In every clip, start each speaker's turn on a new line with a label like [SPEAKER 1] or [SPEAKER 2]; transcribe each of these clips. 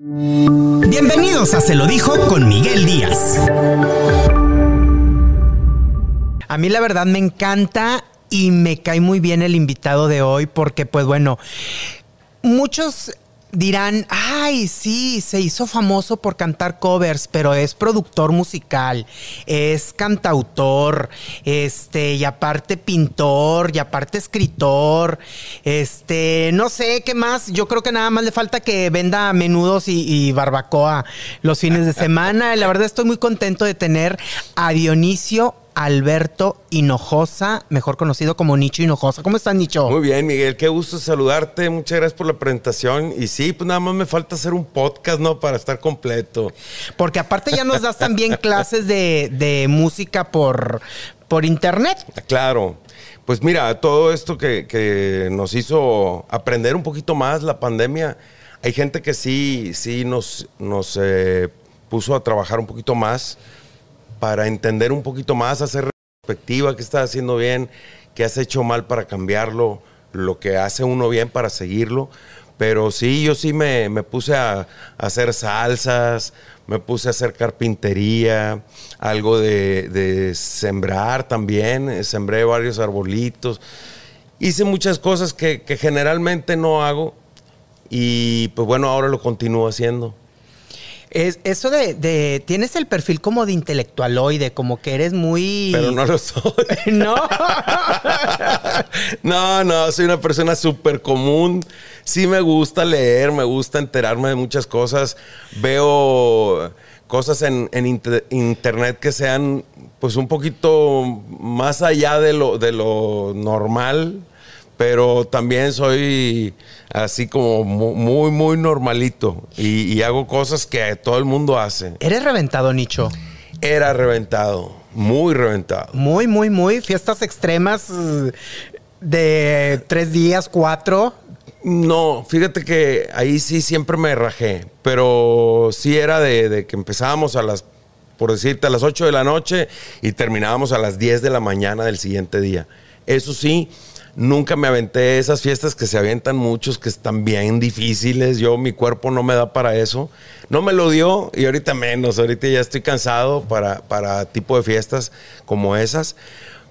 [SPEAKER 1] Bienvenidos a Se lo dijo con Miguel Díaz.
[SPEAKER 2] A mí la verdad me encanta y me cae muy bien el invitado de hoy porque pues bueno, muchos dirán, ay, sí, se hizo famoso por cantar covers, pero es productor musical, es cantautor, este, y aparte pintor, y aparte escritor, este, no sé qué más, yo creo que nada más le falta que venda menudos y, barbacoa los fines de semana. La verdad estoy muy contento de tener a Dionisio Alberto Hinojosa, mejor conocido como Nicho Hinojosa. ¿Cómo estás, Nicho?
[SPEAKER 3] Muy bien, Miguel, qué gusto saludarte. Muchas gracias por la presentación. Y sí, pues nada más me falta hacer un podcast, ¿no? Para estar completo.
[SPEAKER 2] Porque aparte ya nos das también clases de, de música por, por internet.
[SPEAKER 3] Claro. Pues mira, todo esto que, que nos hizo aprender un poquito más la pandemia, hay gente que sí, sí nos, nos eh, puso a trabajar un poquito más para entender un poquito más, hacer perspectiva, qué estás haciendo bien, qué has hecho mal para cambiarlo, lo que hace uno bien para seguirlo. Pero sí, yo sí me, me puse a, hacer salsas, me puse a hacer carpintería, algo de, de sembrar también, sembré varios arbolitos. Hice muchas cosas que, que generalmente no hago y pues bueno, ahora lo continúo haciendo.
[SPEAKER 2] Es, eso de, de, Tienes el perfil como de intelectualoide, como que eres muy.
[SPEAKER 3] Pero no lo soy.
[SPEAKER 2] no.
[SPEAKER 3] no, no, soy una persona súper común. Sí me gusta leer, me gusta enterarme de muchas cosas. Veo cosas en, en inter internet que sean, pues, un poquito más allá de lo, de lo normal pero también soy así como muy, muy normalito y, y, hago cosas que todo el mundo hace.
[SPEAKER 2] ¿Eres reventado, Nicho?
[SPEAKER 3] Era reventado, muy reventado.
[SPEAKER 2] Muy, muy, muy. Fiestas extremas de tres días, cuatro.
[SPEAKER 3] No, fíjate que ahí sí siempre me rajé, pero sí era de, de que empezábamos a las, por decirte, a las 8 de la noche y terminábamos a las 10 de la mañana del siguiente día. Eso sí, Nunca me aventé esas fiestas que se avientan muchos, que están bien difíciles. Yo, mi cuerpo no me da para eso. No me lo dio y ahorita menos. Ahorita ya estoy cansado para, para tipo de fiestas como esas.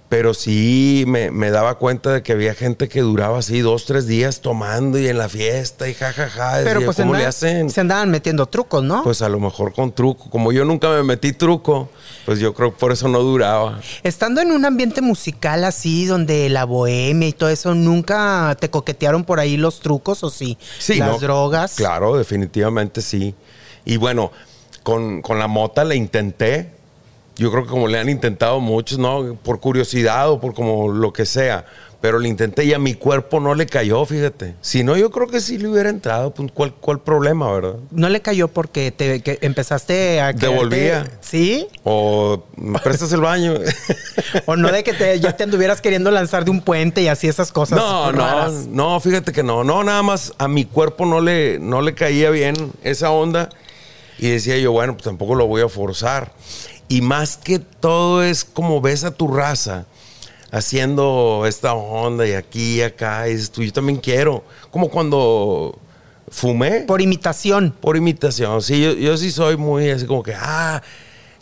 [SPEAKER 3] Pero sí me, me, daba cuenta de que había gente que duraba así dos, tres días tomando y en la fiesta y jajaja. Ja, ja.
[SPEAKER 2] Pero pues ¿cómo andaban, le hacen? Se andaban metiendo trucos, ¿no?
[SPEAKER 3] Pues a lo mejor con truco. Como yo nunca me metí truco, pues yo creo que por eso no duraba.
[SPEAKER 2] Estando en un ambiente musical así, donde la bohemia y todo eso, ¿nunca te coquetearon por ahí los trucos o sí?
[SPEAKER 3] Sí.
[SPEAKER 2] Las
[SPEAKER 3] no,
[SPEAKER 2] drogas.
[SPEAKER 3] Claro, definitivamente sí. Y bueno, con, con la mota le intenté yo creo que como le han intentado muchos, ¿no? Por curiosidad o por como lo que sea. Pero le intenté y a mi cuerpo no le cayó, fíjate. Si no, yo creo que sí le hubiera entrado. Pues, ¿Cuál, cuál problema, verdad?
[SPEAKER 2] No le cayó porque te que empezaste a...
[SPEAKER 3] Devolvía.
[SPEAKER 2] ¿Sí?
[SPEAKER 3] O me prestas el baño.
[SPEAKER 2] o no de que te, ya te anduvieras queriendo lanzar de un puente y así esas cosas
[SPEAKER 3] No,
[SPEAKER 2] raras.
[SPEAKER 3] no, no, fíjate que no. No, nada más a mi cuerpo no le, no le caía bien esa onda. Y decía yo, bueno, pues tampoco lo voy a forzar. Y más que todo es como ves a tu raza haciendo esta onda y aquí y acá. Y dices tú, yo también quiero. Como cuando fumé.
[SPEAKER 2] Por imitación.
[SPEAKER 3] Por imitación. Sí, yo, yo sí soy muy así como que, ah,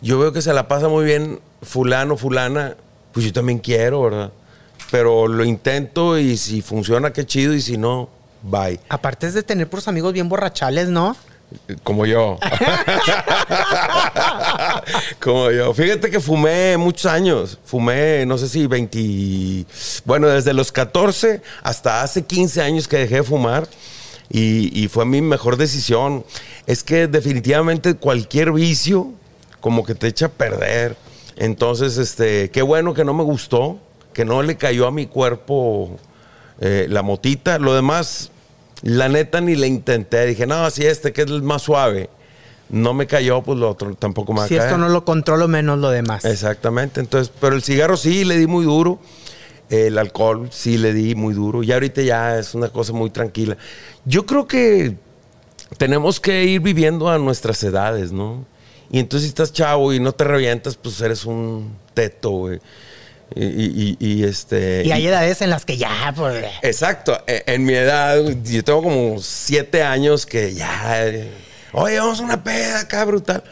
[SPEAKER 3] yo veo que se la pasa muy bien fulano, fulana. Pues yo también quiero, ¿verdad? Pero lo intento y si funciona, qué chido. Y si no, bye.
[SPEAKER 2] Aparte es de tener puros amigos bien borrachales, ¿no?
[SPEAKER 3] Como yo. Como yo. Fíjate que fumé muchos años. Fumé, no sé si 20. Bueno, desde los 14 hasta hace 15 años que dejé de fumar. Y, y, fue mi mejor decisión. Es que definitivamente cualquier vicio como que te echa a perder. Entonces, este, qué bueno que no me gustó, que no le cayó a mi cuerpo eh, la motita. Lo demás, la neta ni le intenté. Dije, no, si este que es el más suave no me cayó, pues lo otro tampoco me va
[SPEAKER 2] si
[SPEAKER 3] caer.
[SPEAKER 2] Esto no lo controlo, menos lo demás.
[SPEAKER 3] Exactamente. Entonces, pero el cigarro sí le di muy duro. El alcohol sí le di muy duro. Y ahorita ya es una cosa muy tranquila. Yo creo que tenemos que ir viviendo a nuestras edades, ¿no? Y entonces si estás chavo y no te revientas, pues eres un teto, güey. Y, y, y, este.
[SPEAKER 2] Y hay edades en las que ya, pues.
[SPEAKER 3] Exacto. En mi edad, yo tengo como siete años que ya. Oye, vamos a una peda acá brutal.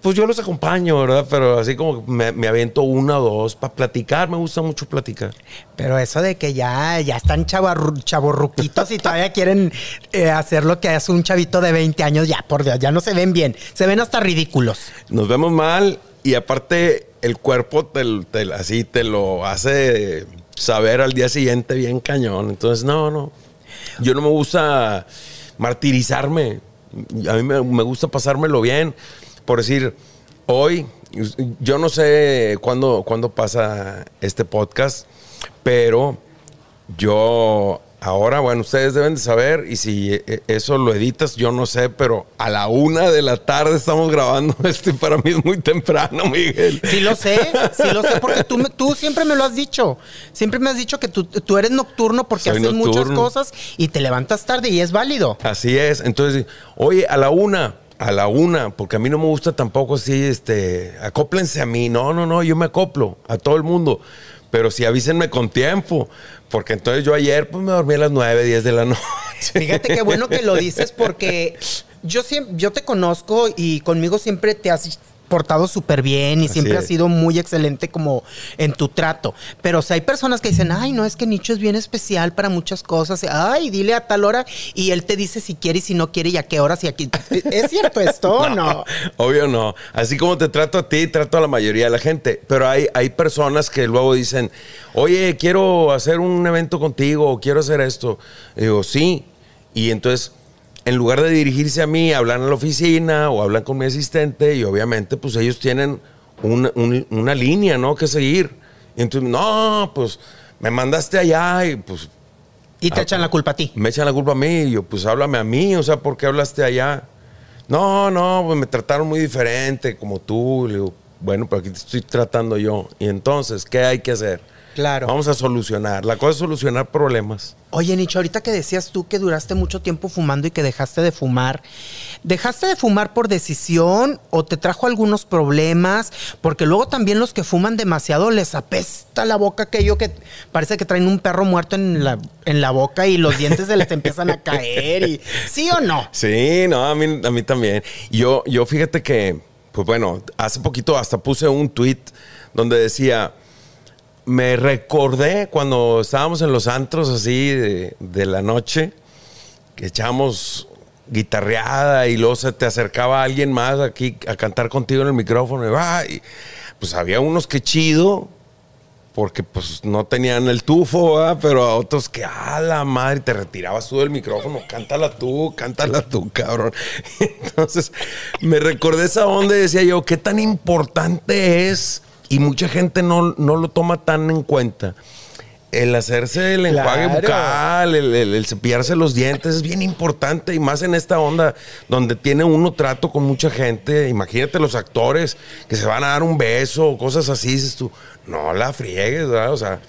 [SPEAKER 3] Pues yo los acompaño, ¿verdad? Pero así como me, me aviento una o dos para platicar. Me gusta mucho platicar.
[SPEAKER 2] Pero eso de que ya, ya están chavorruquitos y todavía quieren eh, hacer lo que hace un chavito de 20 años, ya por Dios, ya no se ven bien. Se ven hasta ridículos.
[SPEAKER 3] Nos vemos mal y aparte el cuerpo te, te- así te lo hace saber al día siguiente bien cañón. Entonces, no, no. Yo no me gusta martirizarme. A mí me, gusta pasármelo bien. Por decir, hoy, yo no sé cuándo, cuándo pasa este podcast, pero yo ahora, bueno, ustedes deben de saber, y si eh, eso lo editas, yo no sé, pero a la una de la tarde estamos grabando este, para mí es muy temprano, Miguel.
[SPEAKER 2] Sí lo sé, sí lo sé, porque tú, siempre me lo has dicho. Siempre me has dicho que tú, tú eres nocturno porque
[SPEAKER 3] Soy
[SPEAKER 2] haces muchas cosas y te levantas tarde y es válido.
[SPEAKER 3] Así es. Entonces, oye, a la una, a la una, porque a mí no me gusta tampoco así, este, acóplense a mí. No, no, no, yo me acoplo a todo el mundo. Pero sí avísenme con tiempo, porque entonces yo ayer pues me dormí a las 9, 10 de la noche.
[SPEAKER 2] Fíjate qué bueno que lo dices porque yo siempre, yo te conozco y conmigo siempre te has portado súper bien y
[SPEAKER 3] Así
[SPEAKER 2] siempre
[SPEAKER 3] es.
[SPEAKER 2] has sido muy excelente como en tu trato. Pero o sea, hay personas que dicen, ay, no, es que Nicho es bien especial para muchas cosas. Ay, dile a tal hora y él te dice si quiere y si no quiere y a qué horas y aquí. ¿Es cierto esto o no?
[SPEAKER 3] Obvio no. Así como te trato a ti, trato a la mayoría de la gente. Pero hay, hay personas que luego dicen, oye, quiero hacer un evento contigo, o quiero hacer esto. Y digo, sí. Y entonces, en lugar de dirigirse a mí, hablan a la oficina o hablan con mi asistente y obviamente pues ellos tienen una, un- una línea, ¿no? Que seguir. Y entonces, no, pues me mandaste allá y pues
[SPEAKER 2] Y te
[SPEAKER 3] Ah,
[SPEAKER 2] echan la culpa a ti.
[SPEAKER 3] me echan la culpa a mí. Y yo, pues háblame a mí, o sea, ¿por qué hablaste allá? No, no, pues me trataron muy diferente, como tú. Le digo, bueno, pero aquí te estoy tratando yo. Y entonces, ¿qué hay que hacer?
[SPEAKER 2] Claro.
[SPEAKER 3] Vamos a solucionar. La cosa es solucionar problemas.
[SPEAKER 2] Oye, Nicho, ahorita que decías tú que duraste mucho tiempo fumando y que dejaste de fumar, ¿dejaste de fumar por decisión o te trajo algunos problemas? Porque luego también los que fuman demasiado les apesta la boca aquello que parece que traen un perro muerto en la, en la boca y los dientes se les empiezan a caer. Y, ¿Sí o no?
[SPEAKER 3] Sí, no, a mí, a mí también. Yo, yo fíjate que, pues bueno, hace poquito hasta puse un tweet donde decía, me recordé cuando estábamos en los antros así de, la noche, que echábamos guitarreada y luego se te acercaba alguien más aquí a cantar contigo en el micrófono y, va, y, pues había unos que chido, porque pues no tenían el tufo, pero a otros que, a la madre, te retirabas tú del micrófono, cántala tú, cántala tú, cabrón. Entonces me recordé esa onda y decía yo, ¿qué tan importante es? Y mucha gente no, no lo toma tan en cuenta. El hacerse el enjuague
[SPEAKER 2] Claro.
[SPEAKER 3] bucal, el, el- el cepillarse los dientes es bien importante y más en esta onda donde tiene uno trato con mucha gente. Imagínate los actores que se van a dar un beso o cosas así, dices tú, no la friegues, ¿verdad? O sea,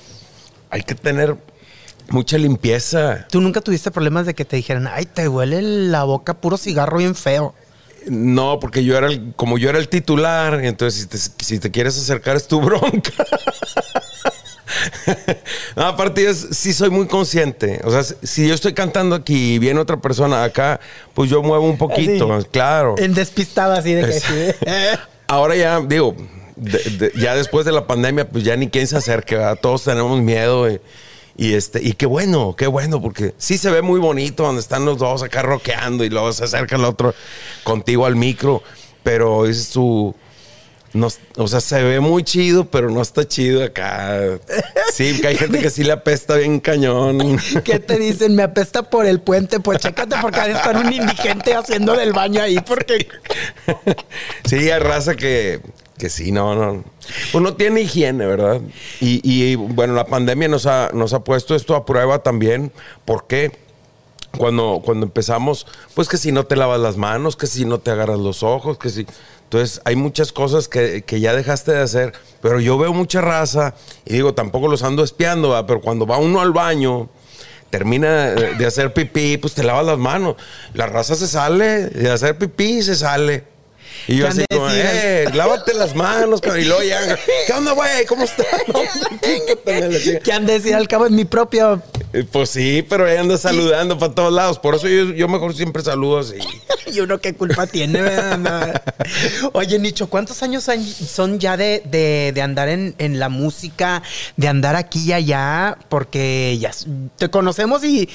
[SPEAKER 3] hay que tener mucha limpieza.
[SPEAKER 2] ¿Tú nunca tuviste problemas de que te dijeran, ay, te huele la boca puro cigarro bien feo?
[SPEAKER 3] No, porque yo era el, como yo era el titular, entonces si te, si te quieres acercar es tu bronca. no, aparte yo sí soy muy consciente. O sea, si yo estoy cantando aquí y viene otra persona acá, pues yo muevo un poquito,
[SPEAKER 2] Así.
[SPEAKER 3] claro.
[SPEAKER 2] En despistado así de que.
[SPEAKER 3] Ahora ya, digo, de- de- ya después de la pandemia, pues ya ni quien se acerque, ¿verdad? Todos tenemos miedo. Y, y este, y qué bueno, qué bueno, porque sí se ve muy bonito donde están los dos acá rockeando y luego se acerca el otro contigo al micro, pero es su. No, o sea, se ve muy chido, pero no está chido acá. Sí, que hay gente que sí le apesta bien cañón.
[SPEAKER 2] ¿Qué te dicen? Me apesta por el puente. Pues chécate porque ha de estar un indigente haciendo del baño ahí porque...
[SPEAKER 3] Sí, hay raza que, que sí, no, no. Pues no tiene higiene, ¿verdad? Y, y, bueno, la pandemia nos ha, nos ha puesto esto a prueba también. ¿Por qué? Cuando, cuando empezamos, pues que si no te lavas las manos, que si no te agarras los ojos, que si... Entonces hay muchas cosas que, que ya dejaste de hacer, pero yo veo mucha raza y digo, tampoco los ando espiando, ¿verdad? pero cuando va uno al baño, termina de hacer pipí, pues te lavas las manos. La raza se sale de hacer pipí se sale. Y yo
[SPEAKER 2] ¿Qué han
[SPEAKER 3] así como, eh, lávate las manos, cabrón. Y luego ya, ¿qué onda, güey? ¿Cómo estás?
[SPEAKER 2] ¿Qué han de decir al cabo en mi propio
[SPEAKER 3] Eh, Pues sí, pero ahí anda saludando para todos lados. Por eso yo, yo mejor siempre saludo así.
[SPEAKER 2] y uno qué culpa tiene, ¿verdad? Oye, Nicho, ¿cuántos años son ya de, de- de andar en, en la música, de andar aquí y allá? Porque ya te conocemos y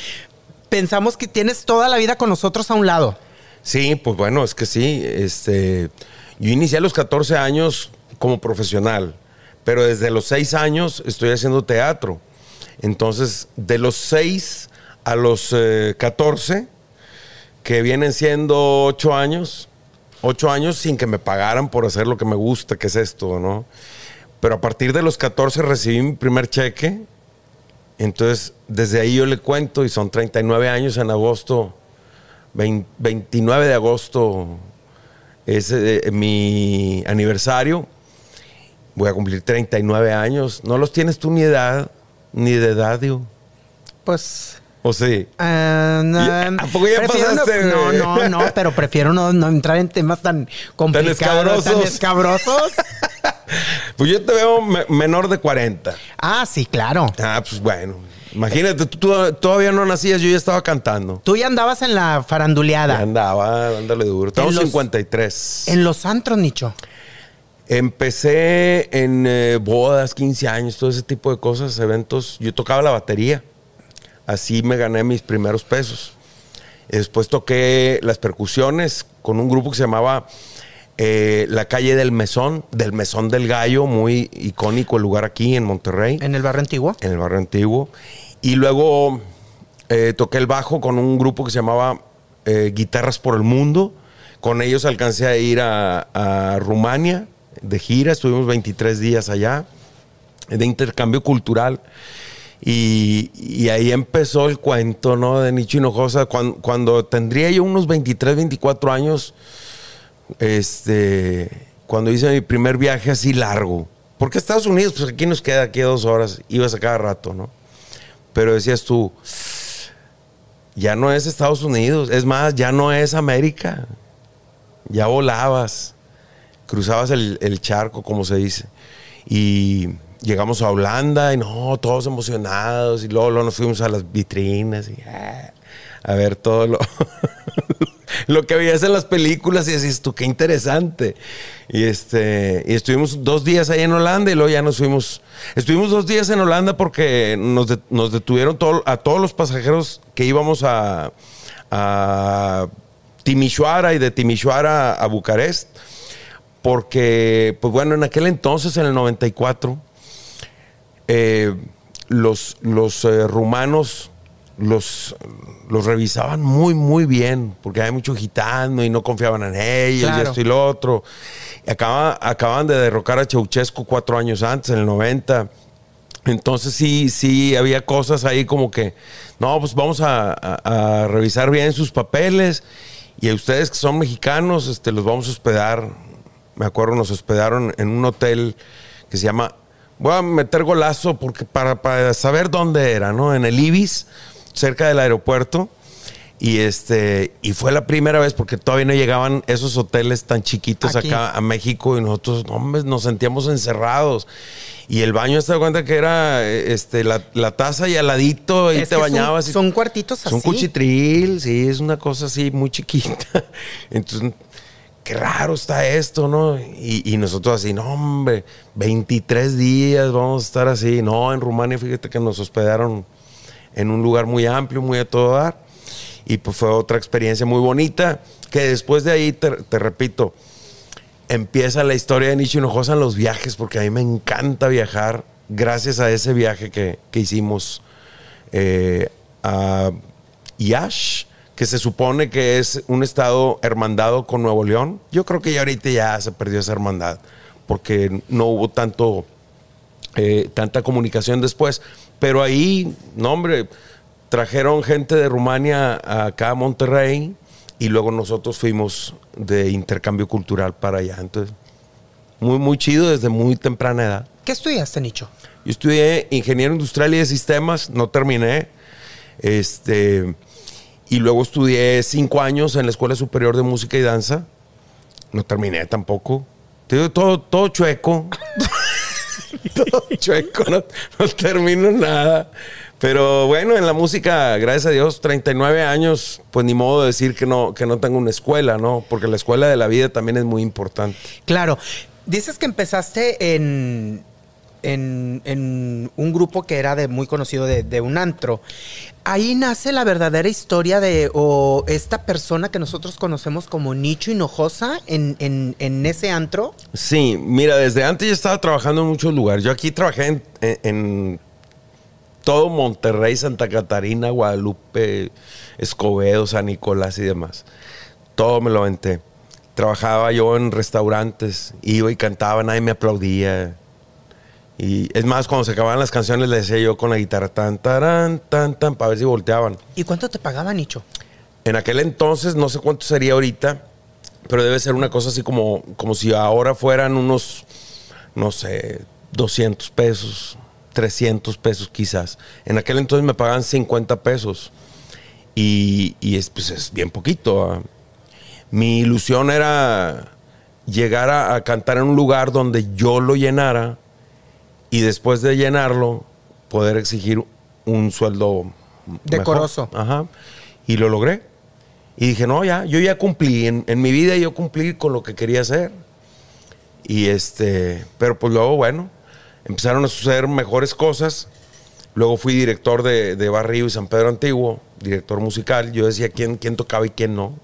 [SPEAKER 2] pensamos que tienes toda la vida con nosotros a un lado.
[SPEAKER 3] Sí, pues bueno, es que sí. Este, yo inicié a los 14 años como profesional, pero desde los 6 años estoy haciendo teatro. Entonces, de los 6 a los eh, 14, que vienen siendo 8 años, 8 años sin que me pagaran por hacer lo que me gusta, que es esto, ¿no? Pero a partir de los 14 recibí mi primer cheque. Entonces, desde ahí yo le cuento y son 39 años en agosto. 20 29 de agosto es eh, mi aniversario. Voy a cumplir 39 años. No los tienes tú ni edad, ni de edad, digo.
[SPEAKER 2] Pues.
[SPEAKER 3] ¿O sí?
[SPEAKER 2] ah, no,
[SPEAKER 3] ¿Y a poco ya pasaste,
[SPEAKER 2] No, no, no, pero prefiero no, no entrar en temas tan complicados, tan
[SPEAKER 3] escabrosos.
[SPEAKER 2] escabrosos.
[SPEAKER 3] Pues yo te veo me- menor de 40.
[SPEAKER 2] ah, sí, claro.
[SPEAKER 3] Ah, pues bueno. Imagínate, tú, tú todavía no nacías, yo ya estaba cantando.
[SPEAKER 2] Tú ya andabas en la
[SPEAKER 3] Ya
[SPEAKER 2] faranduleada.
[SPEAKER 3] andaba, dándole duro. Tengo
[SPEAKER 2] En los-
[SPEAKER 3] 53.
[SPEAKER 2] En los antros, Nicho.
[SPEAKER 3] Empecé en eh, bodas, 15 años, todo ese tipo de cosas, eventos. Yo tocaba la batería. Así me gané mis primeros pesos. Después toqué las percusiones con un grupo que se llamaba eh, La Calle del Mesón, del Mesón del Gallo, muy icónico el lugar aquí en Monterrey,
[SPEAKER 2] En el barrio antiguo.
[SPEAKER 3] en el barrio antiguo. Y luego eh, toqué el bajo con un grupo que se llamaba eh, Guitarras por el Mundo. Con ellos alcancé a ir a, Rumania de gira, estuvimos 23 días allá, de intercambio cultural. Y, y ahí empezó el cuento, ¿no? De Nicho Hinojosa. Cuando, cuando tendría yo unos 23, 24 años, este, cuando hice mi primer viaje así largo. Porque Estados Unidos, pues aquí nos queda aquí a dos horas, ibas a cada rato, ¿no? Pero decías tú, ya no es Estados Unidos, es más, ya no es América. Ya volabas, cruzabas el, el charco, como se dice. Y llegamos a Holanda y no, todos emocionados. Y luego, luego nos fuimos a las vitrinas y ah, a ver todo lo, lo que veías en las películas y decís tú, qué interesante. Y, este, y estuvimos dos días ahí en Holanda y luego ya nos fuimos. Estuvimos dos días en Holanda porque nos, nos detuvieron a todos los pasajeros que íbamos a, a Timișoara y de Timișoara a Bucarest. Porque, pues bueno, en aquel entonces, en el 94, eh, los, los eh, rumanos los, los revisaban muy, muy bien, porque hay mucho gitano y no confiaban en ellos y esto y lo otro. Y acaba- acaban de derrocar a Ceausescu cuatro años antes, en el 90. Entonces sí, sí, había cosas ahí como que, no, pues vamos a, a- a revisar bien sus papeles y a ustedes que son mexicanos, este, los vamos a hospedar. Me acuerdo, nos hospedaron en un hotel que se llama, voy a meter golazo porque para, para saber dónde era, ¿no? En el Ibis, cerca del aeropuerto. Y este, y fue la primera vez porque todavía no llegaban esos hoteles tan chiquitos
[SPEAKER 2] Aquí.
[SPEAKER 3] acá a México y nosotros, no, hombre, nos sentíamos encerrados. Y el baño, te das cuenta que era este, la, la taza y al ladito, ahí
[SPEAKER 2] Es
[SPEAKER 3] te
[SPEAKER 2] que son-
[SPEAKER 3] bañabas. y-
[SPEAKER 2] son cuartitos
[SPEAKER 3] Son
[SPEAKER 2] así.
[SPEAKER 3] cuchitril, sí, es una cosa así muy chiquita. Entonces, qué raro está esto, ¿no? Y, y nosotros así, no, hombre, 23 días vamos a estar así. No, en Rumania, fíjate que nos hospedaron en un lugar muy amplio, muy a todo dar. Y pues fue otra experiencia muy bonita, que después de ahí, te, te repito, empieza la historia de Nicho Hinojosa en los viajes, porque a mí me encanta viajar, gracias a ese viaje que, que hicimos eh, a Iash, que se supone que es un estado hermandado con Nuevo León. Yo creo que ya ahorita ya se perdió esa hermandad, porque no hubo tanto, eh, tanta comunicación después. Pero ahí, no hombre, trajeron gente de Rumania acá a Monterrey y luego nosotros fuimos de intercambio cultural para allá. Entonces, muy, muy chido desde muy temprana edad.
[SPEAKER 2] ¿Qué estudiaste, Nicho?
[SPEAKER 3] Yo estudié ingeniero industrial y de sistemas, no terminé. Este, y luego estudié cinco años en la Escuela Superior de Música y Danza. No terminé tampoco. Todo, todo chueco. todo chueco, no, no termino nada. Pero bueno, en la música, gracias a Dios, 39 años, pues ni modo de decir que no, que no tengo una escuela, ¿no? Porque la escuela de la vida también es muy importante.
[SPEAKER 2] Claro. Dices que empezaste en, en, un grupo que era de muy conocido de, un antro. Ahí nace la verdadera historia de o esta persona que nosotros conocemos como Nicho Hinojosa en, en, ese antro.
[SPEAKER 3] Sí, mira, desde antes yo estaba trabajando en muchos lugares. Yo aquí trabajé en todo Monterrey, Santa Catarina, Guadalupe, Escobedo, San Nicolás y demás. Todo me lo aventé. Trabajaba yo en restaurantes, iba y cantaba, nadie me aplaudía. Y es más, cuando se acababan las canciones le decía yo con la guitarra tan, tarán, tan, tan, para ver si volteaban.
[SPEAKER 2] ¿Y cuánto te pagaba Nicho?
[SPEAKER 3] En aquel entonces, no sé cuánto sería ahorita, pero debe ser una cosa así como, como si ahora fueran unos, no sé, 200 pesos, 300 pesos quizás. En aquel entonces me pagaban 50 pesos. Y, y es, pues, es bien poquito. Mi ilusión era llegar a, a cantar en un lugar donde yo lo llenara y después de llenarlo poder exigir un sueldo mejor.
[SPEAKER 2] Decoroso.
[SPEAKER 3] Ajá. Y lo logré. Y dije, no, ya, yo ya cumplí. En, en mi vida yo cumplí con lo que quería hacer. Y este, pero pues luego, bueno, empezaron a suceder mejores cosas. Luego fui director de, de Barrio y San Pedro Antiguo, director musical. Yo decía quién, quién tocaba y quién no.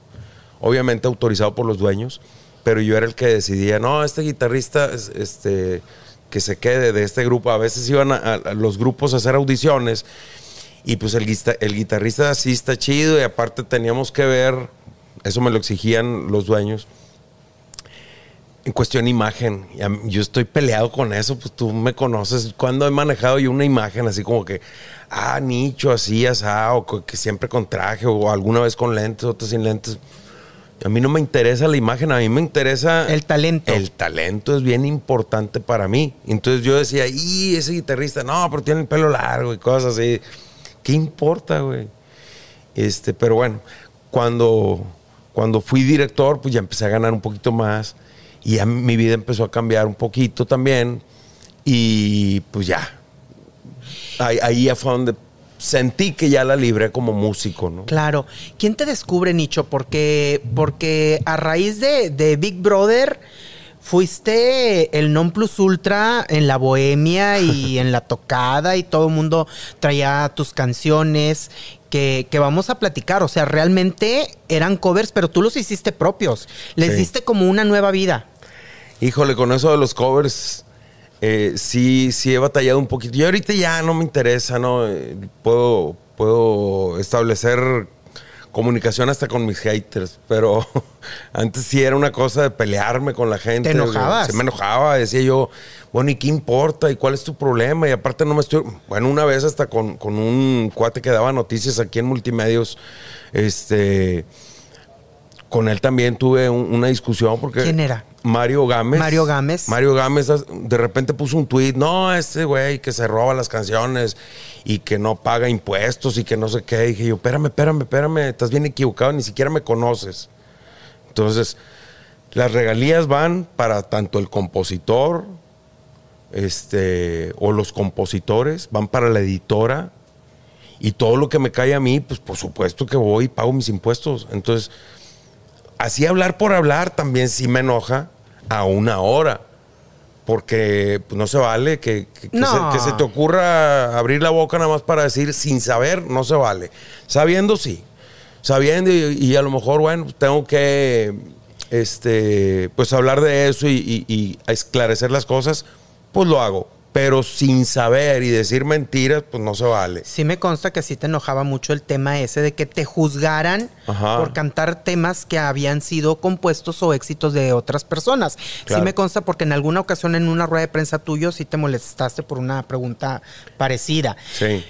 [SPEAKER 3] Obviamente autorizado por los dueños, pero yo era el que decidía, no, este guitarrista, es- este, que se quede de este grupo. A veces iban a, a los grupos a hacer audiciones y pues el, el guitarrista sí está chido y aparte teníamos que ver, eso me lo exigían los dueños, en cuestión imagen. Yo estoy peleado con eso, pues tú me conoces. Cuando he manejado yo una imagen así como que, ah, nicho, así, asá, o que siempre con traje, o alguna vez con lentes, otras sin lentes. A mí no me interesa la imagen, a mí me interesa...
[SPEAKER 2] El talento.
[SPEAKER 3] El talento es bien importante para mí. Entonces yo decía, y ese guitarrista, no, pero tiene el pelo largo y cosas así. ¿Qué importa, güey? Este, pero bueno, cuando, cuando fui director, pues ya empecé a ganar un poquito más y ya mi vida empezó a cambiar un poquito también y pues ya. Ahí, ahí ya fue donde sentí que ya la libré como músico, ¿no?
[SPEAKER 2] Claro. ¿Quién te descubre, Nicho? Porque, porque a raíz de, de Big Brother fuiste el non plus ultra en la bohemia y en la tocada y todo el mundo traía tus canciones que, que vamos a platicar. O sea, realmente eran covers, pero tú los hiciste propios. Les
[SPEAKER 3] Sí.
[SPEAKER 2] diste como una nueva vida.
[SPEAKER 3] Híjole, con eso de los covers, eh, sí, sí he batallado un poquito. Y ahorita ya no me interesa, ¿no? Eh, puedo, puedo establecer comunicación hasta con mis haters, pero antes sí era una cosa de pelearme con la gente.
[SPEAKER 2] ¿Te enojabas?
[SPEAKER 3] Se me enojaba, decía yo, bueno, ¿y qué importa? ¿Y cuál es tu problema? Y aparte no me estoy... Bueno, una vez hasta con, con un cuate que daba noticias aquí en Multimedios, este... Con él también tuve un- una discusión porque...
[SPEAKER 2] ¿Quién era?
[SPEAKER 3] Mario Gámez.
[SPEAKER 2] Mario Gámez.
[SPEAKER 3] Mario Gámez de repente puso un tweet, no, este güey que se roba las canciones y que no paga impuestos y que no sé qué. Y dije yo, espérame, espérame, espérame, estás bien equivocado, ni siquiera me conoces. Entonces, las regalías van para tanto el compositor, este, o los compositores, van para la editora, y todo lo que me cae a mí, pues por supuesto que voy y pago mis impuestos. Entonces, así hablar por hablar también sí me enoja a una hora. Porque pues, no se vale que, que- se, que se te ocurra abrir la boca nada más para decir sin saber, no se vale. Sabiendo, sí. Sabiendo y, y a lo mejor, bueno, tengo que este, pues hablar de eso y, y- y esclarecer las cosas, pues lo hago. Pero sin saber y decir mentiras, pues no se vale.
[SPEAKER 2] Sí me consta que sí te enojaba mucho el tema ese de que te juzgaran
[SPEAKER 3] Ajá.
[SPEAKER 2] por cantar temas que habían sido compuestos o éxitos de otras personas.
[SPEAKER 3] Claro.
[SPEAKER 2] Sí me consta porque en alguna ocasión en una rueda de prensa tuyo sí te molestaste por una pregunta parecida.
[SPEAKER 3] Sí.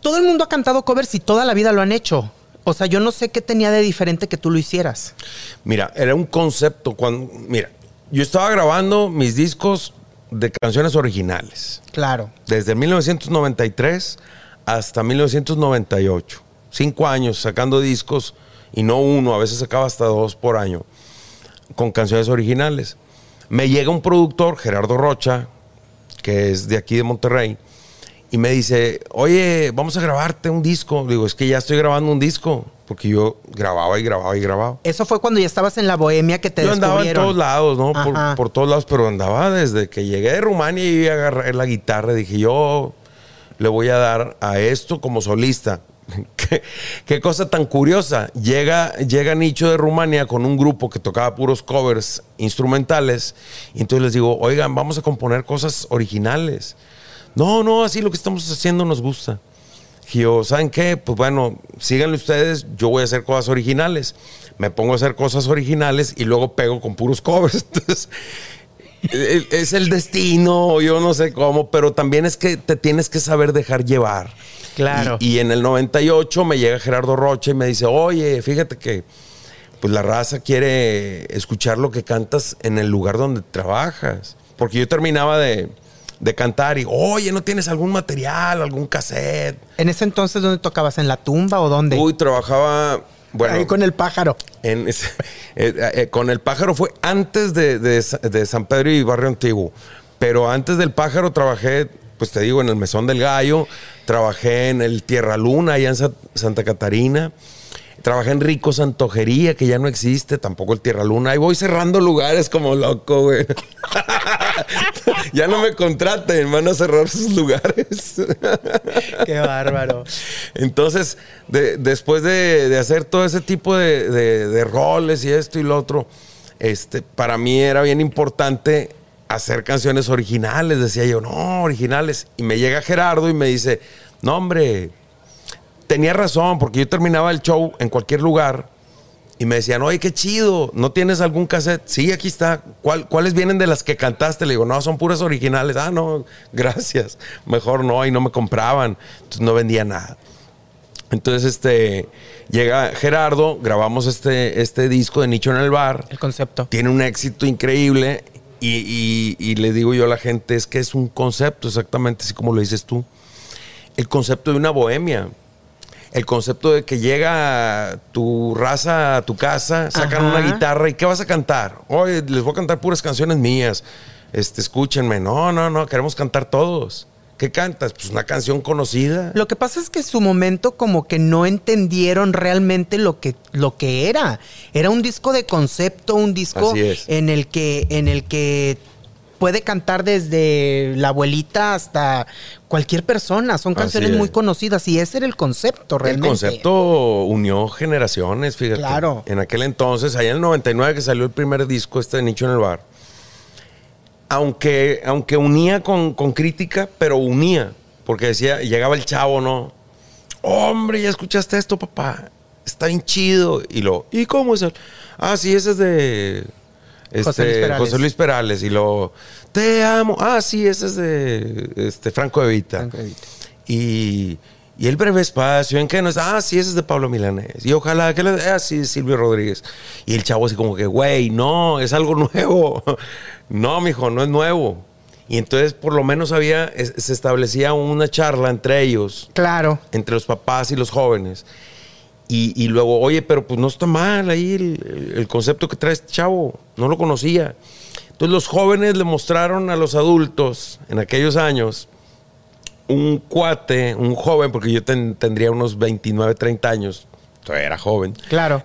[SPEAKER 2] Todo el mundo ha cantado covers y toda la vida lo han hecho. O sea, yo no sé qué tenía de diferente que tú lo hicieras.
[SPEAKER 3] Mira, era un concepto cuando. Mira, yo estaba grabando mis discos de canciones originales.
[SPEAKER 2] Claro.
[SPEAKER 3] Desde 1993 hasta 1998. Cinco años sacando discos y no uno, a veces sacaba hasta dos por año con canciones originales. Me llega un productor, Gerardo Rocha, que es de aquí de Monterrey, Y me dice, oye, vamos a grabarte un disco. Digo, es que ya estoy grabando un disco. Porque yo grababa y grababa y grababa.
[SPEAKER 2] Eso fue cuando ya estabas en la bohemia que te
[SPEAKER 3] Yo andaba en todos lados, ¿no? Por todos lados, pero andaba desde que llegué de Rumania y agarré la guitarra. Dije, yo le voy a dar a esto como solista. ¿Qué, qué cosa tan curiosa. Llega, llega Nicho de Rumania con un grupo que tocaba puros covers instrumentales. Y entonces les digo, oigan, vamos a componer cosas originales. No, no, así lo que estamos haciendo nos gusta. Yo, ¿saben qué? Pues bueno, síganle ustedes, yo voy a hacer cosas originales. Me pongo a hacer cosas originales y luego pego con puros covers. Entonces, es el destino, yo no sé cómo, pero también es que te tienes que saber dejar llevar.
[SPEAKER 2] Claro.
[SPEAKER 3] Y, y en el 98 me llega Gerardo Rocha y me dice, oye, fíjate que pues la raza quiere escuchar lo que cantas en el lugar donde trabajas. Porque yo terminaba de, de cantar y, oye, ¿no tienes algún material, algún cassette?
[SPEAKER 2] En ese entonces, ¿dónde tocabas? ¿En la tumba o dónde?
[SPEAKER 3] Uy, trabajaba, bueno,
[SPEAKER 2] Ahí con el pájaro.
[SPEAKER 3] en ese- eh, eh, con el pájaro fue antes de, de de San Pedro y Barrio Antiguo. Pero antes del pájaro trabajé, pues te digo, en el Mesón del Gallo, trabajé en el Tierra Luna, allá en Sa- Santa Catarina. Trabajé en Rico Santojería, que ya no existe, tampoco el Tierra Luna. Ahí voy cerrando lugares como loco, güey. ya no me contraten, van a cerrar sus lugares.
[SPEAKER 2] Qué bárbaro.
[SPEAKER 3] Entonces, de- después de, de hacer todo ese tipo de, de- de roles y esto y lo otro, este, para mí era bien importante hacer canciones originales. Decía yo, no, originales. Y me llega Gerardo y me dice, no, hombre, tenía razón, porque yo terminaba el show en cualquier lugar y me decían, oye, qué chido, ¿no tienes algún cassette? Sí, aquí está. ¿Cuál- ¿Cuáles vienen de las que cantaste? Le digo, no, son puras originales. Ah, no, gracias. Mejor no, y no me compraban. Entonces no vendía nada. Entonces, este, llega Gerardo, grabamos este, este disco de Nicho en el Bar.
[SPEAKER 2] El concepto.
[SPEAKER 3] Tiene un éxito increíble y, y- y le digo yo a la gente, es que es un concepto, exactamente así como lo dices tú. El concepto de una bohemia. El concepto de que llega tu raza a tu casa, sacan
[SPEAKER 2] Ajá.
[SPEAKER 3] una guitarra y ¿qué vas a cantar? Oye, les voy a cantar puras canciones mías. Este, escúchenme. No, no, no, queremos cantar todos. ¿Qué cantas? Pues una canción conocida.
[SPEAKER 2] Lo que pasa es que en su momento como que no entendieron realmente lo que, lo que era. Era un disco de concepto, un disco en el que, en el que puede cantar desde la abuelita hasta cualquier persona. Son canciones
[SPEAKER 3] es.
[SPEAKER 2] muy conocidas y ese era el concepto
[SPEAKER 3] El
[SPEAKER 2] realmente.
[SPEAKER 3] concepto unió generaciones, fíjate.
[SPEAKER 2] Claro.
[SPEAKER 3] En aquel entonces, allá en el 99 que salió el primer disco este de Nicho en el Bar, aunque, aunque unía con, con crítica, pero unía, porque decía, llegaba el chavo, ¿no? Hombre, ya escuchaste esto, papá. Está bien chido. Y lo, ¿y cómo es el? Ah, sí, ese es de este,
[SPEAKER 2] José Luis Perales.
[SPEAKER 3] José Luis Perales. Y lo, te amo. Ah, sí, ese es de este, Franco Evita.
[SPEAKER 2] Franco Evita.
[SPEAKER 3] Y, y el breve espacio, ¿en qué no es? Ah, sí, ese es de Pablo Milanés. Y ojalá que le. Ah, sí, Silvio Rodríguez. Y el chavo así como que, güey, no, es algo nuevo. no, mijo, no es nuevo. Y entonces, por lo menos había, se establecía una charla entre ellos,
[SPEAKER 2] Claro.
[SPEAKER 3] entre los papás y los jóvenes. Y, y luego, oye, pero pues no está mal ahí el, el concepto que trae este chavo. No lo conocía. Entonces, los jóvenes le mostraron a los adultos en aquellos años un cuate, un joven, porque yo ten- tendría unos 29, 30 años, todavía era joven,
[SPEAKER 2] Claro.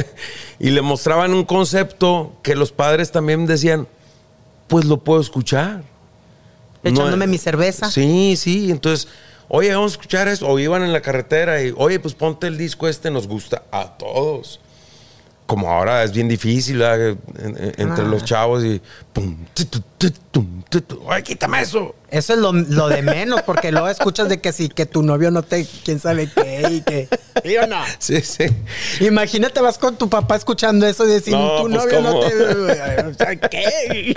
[SPEAKER 3] y le mostraban un concepto que los padres también decían, pues lo puedo escuchar. No
[SPEAKER 2] Echándome
[SPEAKER 3] es-
[SPEAKER 2] mi cerveza.
[SPEAKER 3] Sí, sí, entonces, oye, vamos a escuchar esto, o iban en la carretera y, oye, pues ponte el disco este, nos gusta a todos. Como ahora es bien difícil ¿verdad? En- en- entre
[SPEAKER 2] Ah.
[SPEAKER 3] los chavos y pum, tu, tu, tu. Oye, quítame eso.
[SPEAKER 2] Eso es lo, lo de menos, porque luego escuchas de que sí, que tu novio no te, quién sabe qué, y que. ¿Sí o no?
[SPEAKER 3] Sí, sí.
[SPEAKER 2] Imagínate, vas con tu papá escuchando eso y decir,
[SPEAKER 3] No,
[SPEAKER 2] tu
[SPEAKER 3] pues,
[SPEAKER 2] novio no te. ¿Qué?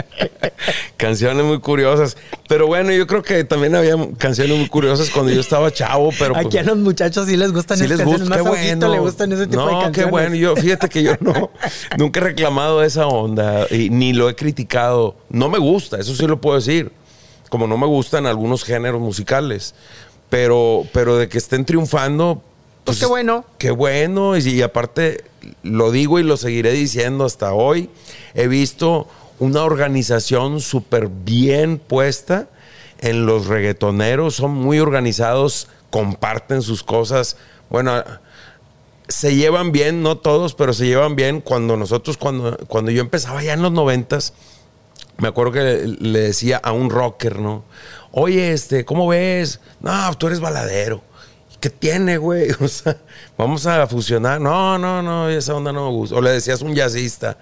[SPEAKER 3] Canciones muy curiosas. Pero bueno, yo creo que también había canciones muy curiosas cuando yo estaba chavo, pero pues,
[SPEAKER 2] Aquí a los muchachos sí les gustan
[SPEAKER 3] sí
[SPEAKER 2] esas
[SPEAKER 3] les
[SPEAKER 2] canciones.
[SPEAKER 3] gusta,
[SPEAKER 2] Más
[SPEAKER 3] bueno.
[SPEAKER 2] le gustan ese tipo
[SPEAKER 3] no,
[SPEAKER 2] de canciones.
[SPEAKER 3] qué bueno. Yo, fíjate que yo no, nunca he reclamado esa onda y ni lo he criticado. No me gusta, eso sí lo puedo decir. Como no me gustan algunos géneros musicales. Pero, pero de que estén triunfando.
[SPEAKER 2] Pues qué bueno.
[SPEAKER 3] Qué bueno. Y, y aparte, lo digo y lo seguiré diciendo hasta hoy. He visto una organización súper bien puesta en los reggaetoneros, son muy organizados, comparten sus cosas. Bueno, se llevan bien, no todos, pero se llevan bien. Cuando nosotros, cuando, cuando yo empezaba ya en los noventas, me acuerdo que le decía a un rocker, ¿no? Oye, este, ¿cómo ves? No, tú eres baladero. ¿Qué tiene, güey? O sea, vamos a fusionar. No, no, no, esa onda no me gusta. O le decías a un jazzista,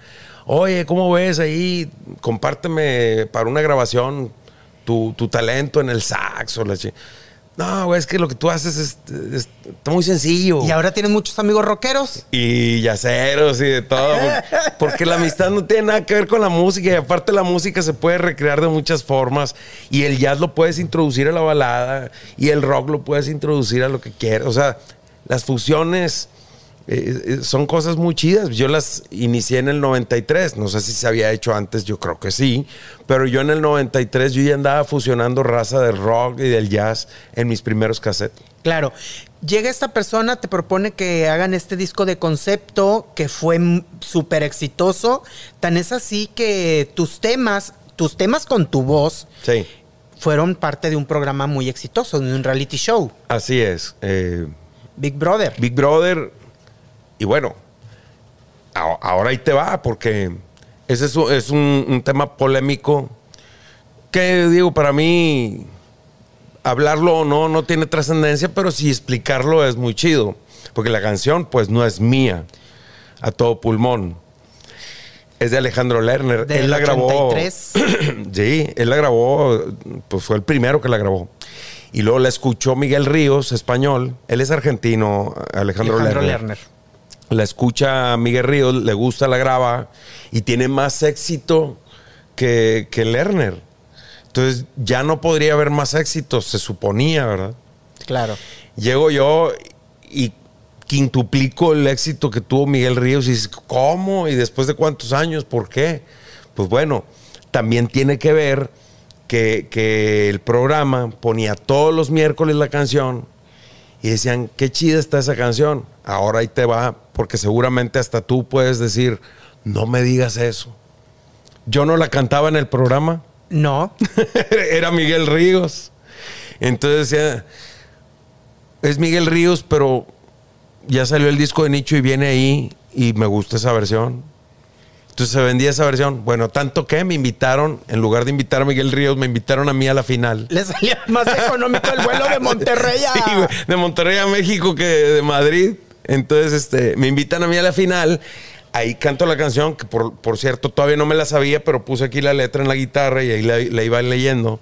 [SPEAKER 3] oye, ¿cómo ves ahí? Compárteme para una grabación tu, tu talento en el saxo. La no, güey, es que lo que tú haces es, muy sencillo.
[SPEAKER 2] Y ahora tienes muchos amigos rockeros.
[SPEAKER 3] Y yaceros y de todo. Porque la amistad no tiene nada que ver con la música. Y aparte la música se puede recrear de muchas formas. Y el jazz lo puedes introducir a la balada. Y el rock lo puedes introducir a lo que quieras. O sea, las fusiones eh, eh, son cosas muy chidas. Yo las inicié en el 93. No sé si se había hecho antes, yo creo que sí. Pero yo en el 93 yo ya andaba fusionando raza del rock y del jazz en mis primeros cassettes.
[SPEAKER 2] Claro. Llega esta persona, te propone que hagan este disco de concepto que fue súper exitoso. Tan es así que tus temas, tus temas con tu voz,
[SPEAKER 3] Sí.
[SPEAKER 2] fueron parte de un programa muy exitoso, de un reality show,
[SPEAKER 3] Así es. Eh,
[SPEAKER 2] Big Brother.
[SPEAKER 3] Big Brother. Y bueno, ahora ahí te va, porque ese es, un- es un, un tema polémico que, digo, para mí, hablarlo o no, no tiene trascendencia, pero sí explicarlo es muy chido, porque la canción, pues, no es mía, a todo pulmón. Es de Alejandro Lerner. Él la grabó.
[SPEAKER 2] 83.
[SPEAKER 3] sí, él la grabó, pues fue el primero que la grabó. Y luego la escuchó Miguel Ríos, español. Él es argentino, Alejandro,
[SPEAKER 2] Alejandro
[SPEAKER 3] Lerner.
[SPEAKER 2] Lerner.
[SPEAKER 3] La escucha Miguel Ríos, le gusta, la graba y tiene más éxito que, que Lerner. Entonces ya no podría haber más éxito, se suponía, ¿verdad?
[SPEAKER 2] Claro.
[SPEAKER 3] Llego yo y quintuplico el éxito que tuvo Miguel Ríos y dices, ¿cómo? ¿Y después de cuántos años? ¿Por qué? Pues bueno, también tiene que ver que, que el programa ponía todos los miércoles la canción y decían, qué chida está esa canción. Ahora ahí te va, porque seguramente hasta tú puedes decir, no me digas eso. Yo no la cantaba en el programa.
[SPEAKER 2] No.
[SPEAKER 3] Era Miguel Ríos. Entonces decía, es Miguel Ríos, pero ya salió el disco de Nicho y viene ahí y me gusta esa versión. Entonces se vendía esa versión. Bueno, tanto que me invitaron, en lugar de invitar a Miguel Ríos, me invitaron a mí a la final.
[SPEAKER 2] Le salía más económico el vuelo de Monterrey a...
[SPEAKER 3] Sí, de Monterrey a México que de Madrid. Entonces, este, me invitan a mí a la final. Ahí canto la canción, que por, por cierto todavía no me la sabía, pero puse aquí la letra en la guitarra y ahí la, la iba leyendo.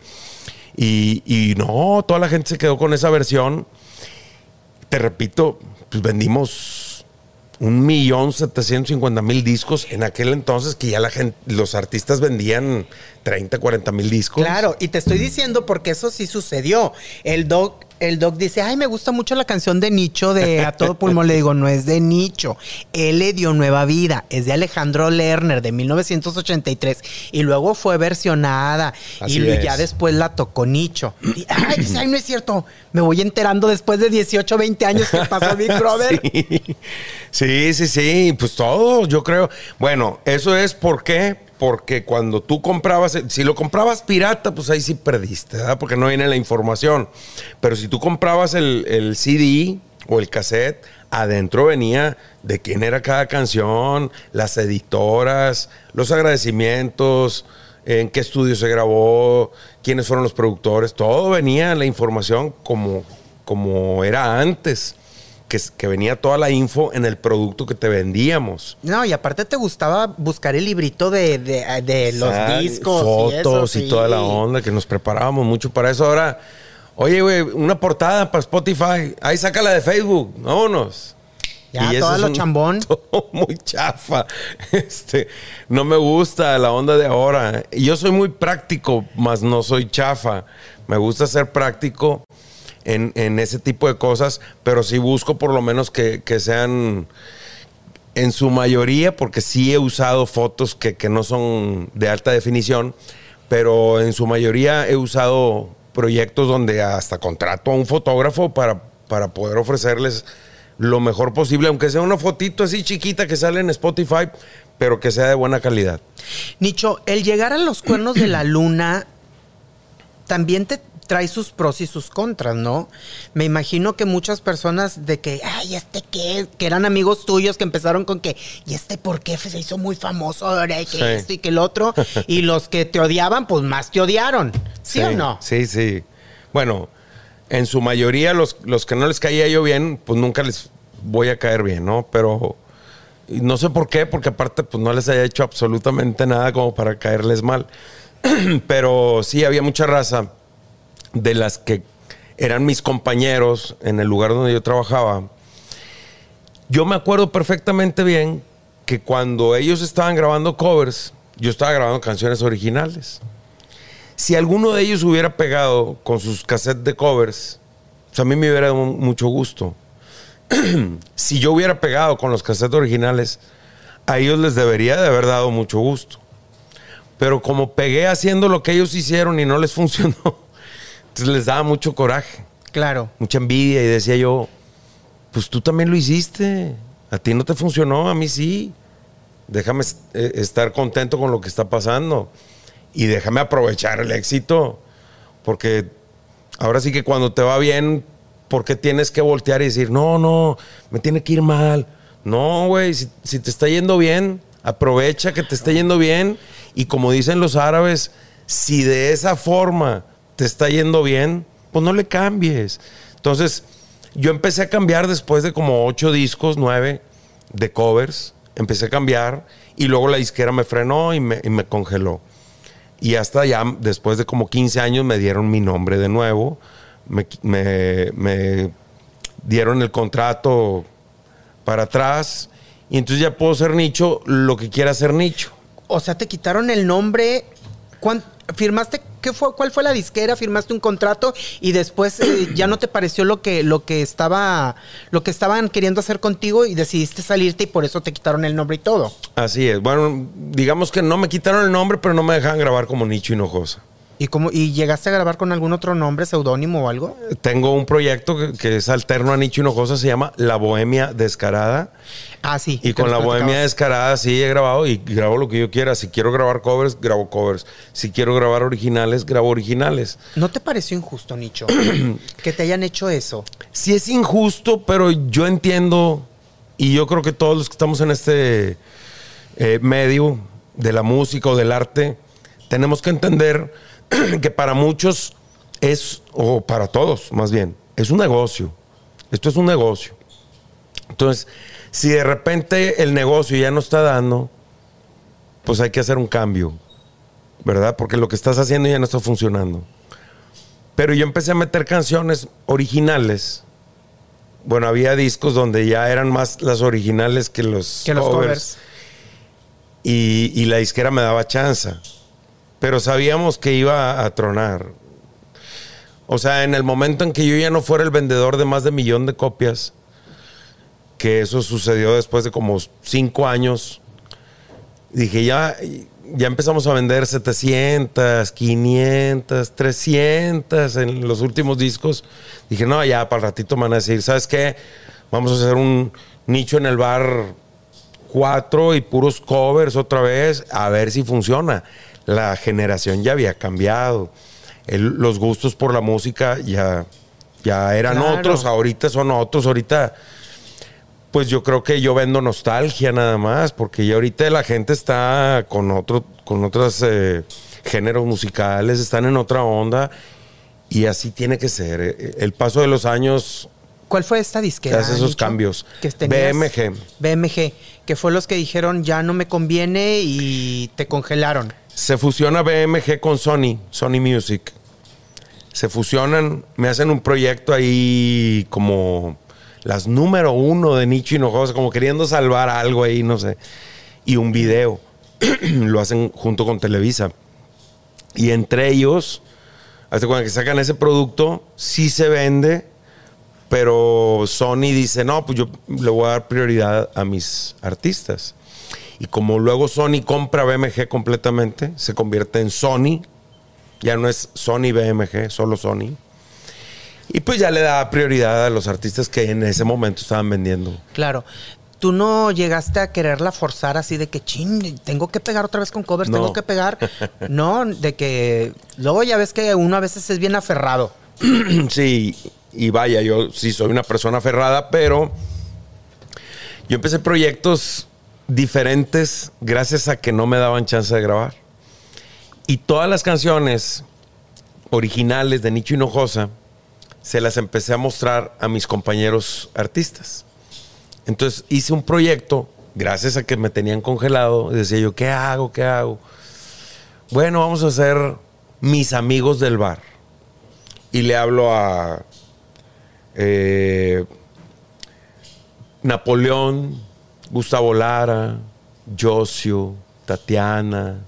[SPEAKER 3] Y, y no, toda la gente se quedó con esa versión. Te repito, pues vendimos un millón setecientos cincuenta mil discos en aquel entonces que ya la los artistas vendían 30, 40 mil discos.
[SPEAKER 2] Claro, y te estoy diciendo porque eso sí sucedió. El doc, el doc dice, ay, me gusta mucho la canción de Nicho de A Todo Pulmón. Le digo, no es de Nicho. Él le dio nueva vida. Es de Alejandro Lerner de 1983. Y luego fue versionada.
[SPEAKER 3] Así
[SPEAKER 2] y
[SPEAKER 3] es.
[SPEAKER 2] ya después la tocó Nicho. Y, ay, dice, ay, no es cierto. Me voy enterando después de 18, 20 años que pasó Big Brother.
[SPEAKER 3] Sí, sí, sí, pues todo, yo creo. Bueno, eso es por qué, porque cuando tú comprabas, si lo comprabas pirata, pues ahí sí perdiste, ¿verdad? Porque no viene la información. Pero si tú comprabas el, el CD o el cassette, adentro venía de quién era cada canción, las editoras, los agradecimientos, en qué estudio se grabó, quiénes fueron los productores, todo venía la información como, como era antes que, que venía toda la info en el producto que te vendíamos.
[SPEAKER 2] No, y aparte te gustaba buscar el librito de, de- de los
[SPEAKER 3] Ah,
[SPEAKER 2] discos.
[SPEAKER 3] Fotos y,
[SPEAKER 2] y, eso,
[SPEAKER 3] toda la
[SPEAKER 2] sí.
[SPEAKER 3] onda, que nos preparábamos mucho para eso. Ahora, oye, güey, una portada para Spotify. Ahí sácala de Facebook. Vámonos.
[SPEAKER 2] Ya,
[SPEAKER 3] ese
[SPEAKER 2] todo
[SPEAKER 3] es
[SPEAKER 2] lo
[SPEAKER 3] un-
[SPEAKER 2] chambón.
[SPEAKER 3] todo muy chafa. Este, no me gusta la onda de ahora. Y Yo soy muy práctico, mas no soy chafa. Me gusta ser práctico en, ese tipo de cosas, pero sí busco por lo menos que, que sean en su mayoría, porque sí he usado fotos que, que no son de alta definición, pero en su mayoría he usado proyectos donde hasta contrato a un fotógrafo para, para poder ofrecerles lo mejor posible, aunque sea una fotito así chiquita que sale en Spotify, pero que sea de buena calidad.
[SPEAKER 2] Nicho, el llegar a los cuernos de la luna también te trae sus pros y sus contras, ¿no? Me imagino que muchas personas de que, ay, ¿este qué? Que eran amigos tuyos que empezaron con que, ¿y este por qué se hizo muy famoso ahora? Y que
[SPEAKER 3] Sí.
[SPEAKER 2] esto y que el otro. y los que te odiaban, pues más te odiaron. ¿Sí, o no?
[SPEAKER 3] Sí, sí. Bueno, en su mayoría, los, los que no les caía yo bien, pues nunca les voy a caer bien, ¿no? Pero y no sé por qué, porque aparte, pues no les haya hecho absolutamente nada como para caerles mal. Pero sí, había mucha raza de las que eran mis compañeros en el lugar donde yo trabajaba. Yo me acuerdo perfectamente bien que cuando ellos estaban grabando covers, yo estaba grabando canciones originales. Si alguno de ellos hubiera pegado con sus cassettes de covers, pues a mí me hubiera dado mucho gusto. si yo hubiera pegado con los cassettes originales, a ellos les debería de haber dado mucho gusto. Pero como pegué haciendo lo que ellos hicieron y no les funcionó, entonces les daba mucho coraje,
[SPEAKER 2] Claro.
[SPEAKER 3] mucha envidia y decía yo, pues tú también lo hiciste, a ti no te funcionó, a mí sí. Déjame eh, estar contento con lo que está pasando y déjame aprovechar el éxito, porque ahora sí que cuando te va bien, ¿por qué tienes que voltear y decir, no, no, me tiene que ir mal? No, güey, si, si te está yendo bien, aprovecha que te esté yendo bien y como dicen los árabes, si de esa forma te está yendo bien, pues no le cambies. Entonces, yo empecé a cambiar después de como ocho discos, nueve de covers. Empecé a cambiar y luego la disquera me frenó y me, y me congeló. Y hasta ya después de como 15 años me dieron mi nombre de nuevo. Me, me- me dieron el contrato para atrás. Y entonces ya puedo ser nicho lo que quiera ser nicho.
[SPEAKER 2] O sea, te quitaron el nombre. ¿Cuán- ¿Firmaste? ¿Qué fue, ¿Cuál fue la disquera? ¿Firmaste un contrato? Y después eh, ya no te pareció lo que, lo que estaba. lo que estaban queriendo hacer contigo y decidiste salirte y por eso te quitaron el nombre y todo.
[SPEAKER 3] Así es. Bueno, digamos que no me quitaron el nombre, pero no me dejaban grabar como Nicho Hinojosa.
[SPEAKER 2] ¿Y cómo, y llegaste a grabar con algún otro nombre, seudónimo o algo?
[SPEAKER 3] Tengo un proyecto que, que es alterno a Nicho Hinojosa, se llama La Bohemia Descarada.
[SPEAKER 2] Ah, sí.
[SPEAKER 3] Y con La Bohemia. Descarada sí he grabado y grabo lo que yo quiera. Si quiero grabar covers, grabo covers. Si quiero grabar originales, grabo originales.
[SPEAKER 2] ¿No te pareció injusto, Nicho? que te hayan hecho eso.
[SPEAKER 3] Sí es injusto, pero yo entiendo y yo creo que todos los que estamos en este eh, medio de la música o del arte, tenemos que entender que para muchos es, o para todos más bien, es un negocio. Esto es un negocio. Entonces, si de repente el negocio ya no está dando, pues hay que hacer un cambio, ¿verdad? Porque lo que estás haciendo ya no está funcionando. Pero yo empecé a meter canciones originales. Bueno, había discos donde ya eran más las originales que los,
[SPEAKER 2] Que los covers.
[SPEAKER 3] Y, y la disquera me daba chance. Pero sabíamos que iba a tronar. O sea, en el momento en que yo ya no fuera el vendedor de más de millón de copias, que eso sucedió después de como cinco años, dije, ya, ya empezamos a vender 700, 500, 300 en los últimos discos. Dije, no, ya para el ratito me van a decir, ¿sabes qué? Vamos a hacer un nicho en el bar 4 y puros covers otra vez, a ver si funciona. La generación ya había cambiado. El- los gustos por la música ya, ya eran
[SPEAKER 2] Claro.
[SPEAKER 3] otros, ahorita son otros, ahorita pues yo creo que yo vendo nostalgia nada más, porque ya ahorita la gente está con otro, con otros eh, géneros musicales, están en otra onda y así tiene que ser. Eh, El paso de los años
[SPEAKER 2] ¿Cuál fue esta disquera?
[SPEAKER 3] hace esos cambios.
[SPEAKER 2] Que
[SPEAKER 3] BMG.
[SPEAKER 2] BMG, que fue los que dijeron ya no me conviene y te congelaron.
[SPEAKER 3] Se fusiona BMG con Sony, Sony Music. Se fusionan, me hacen un proyecto ahí como las número uno de Nicho Hinojosa, como queriendo salvar algo ahí, no sé. Y un video. Lo hacen junto con Televisa. Y entre ellos, hasta cuando sacan ese producto, sí se vende, pero Sony dice, no, pues yo le voy a dar prioridad a mis artistas. Y como luego Sony compra BMG completamente, se convierte en Sony, ya no es Sony BMG, solo Sony. Y pues ya le da prioridad a los artistas que en ese momento estaban vendiendo.
[SPEAKER 2] Claro. tú no llegaste a quererla forzar así de que, ching, tengo que pegar otra vez con covers,
[SPEAKER 3] No.
[SPEAKER 2] tengo que pegar. No, de que luego ya ves que uno a veces es bien aferrado.
[SPEAKER 3] Sí, y vaya, yo sí soy una persona aferrada, pero yo empecé proyectos diferentes gracias a que no me daban chance de grabar. Y todas las canciones originales de Nicho Hinojosa se las empecé a mostrar a mis compañeros artistas. Entonces hice un proyecto, gracias a que me tenían congelado, decía yo, ¿qué hago? ¿Qué hago? Bueno, vamos a hacer mis amigos del bar. Y le hablo a eh, Napoleón, Gustavo Lara, Josio, Tatiana,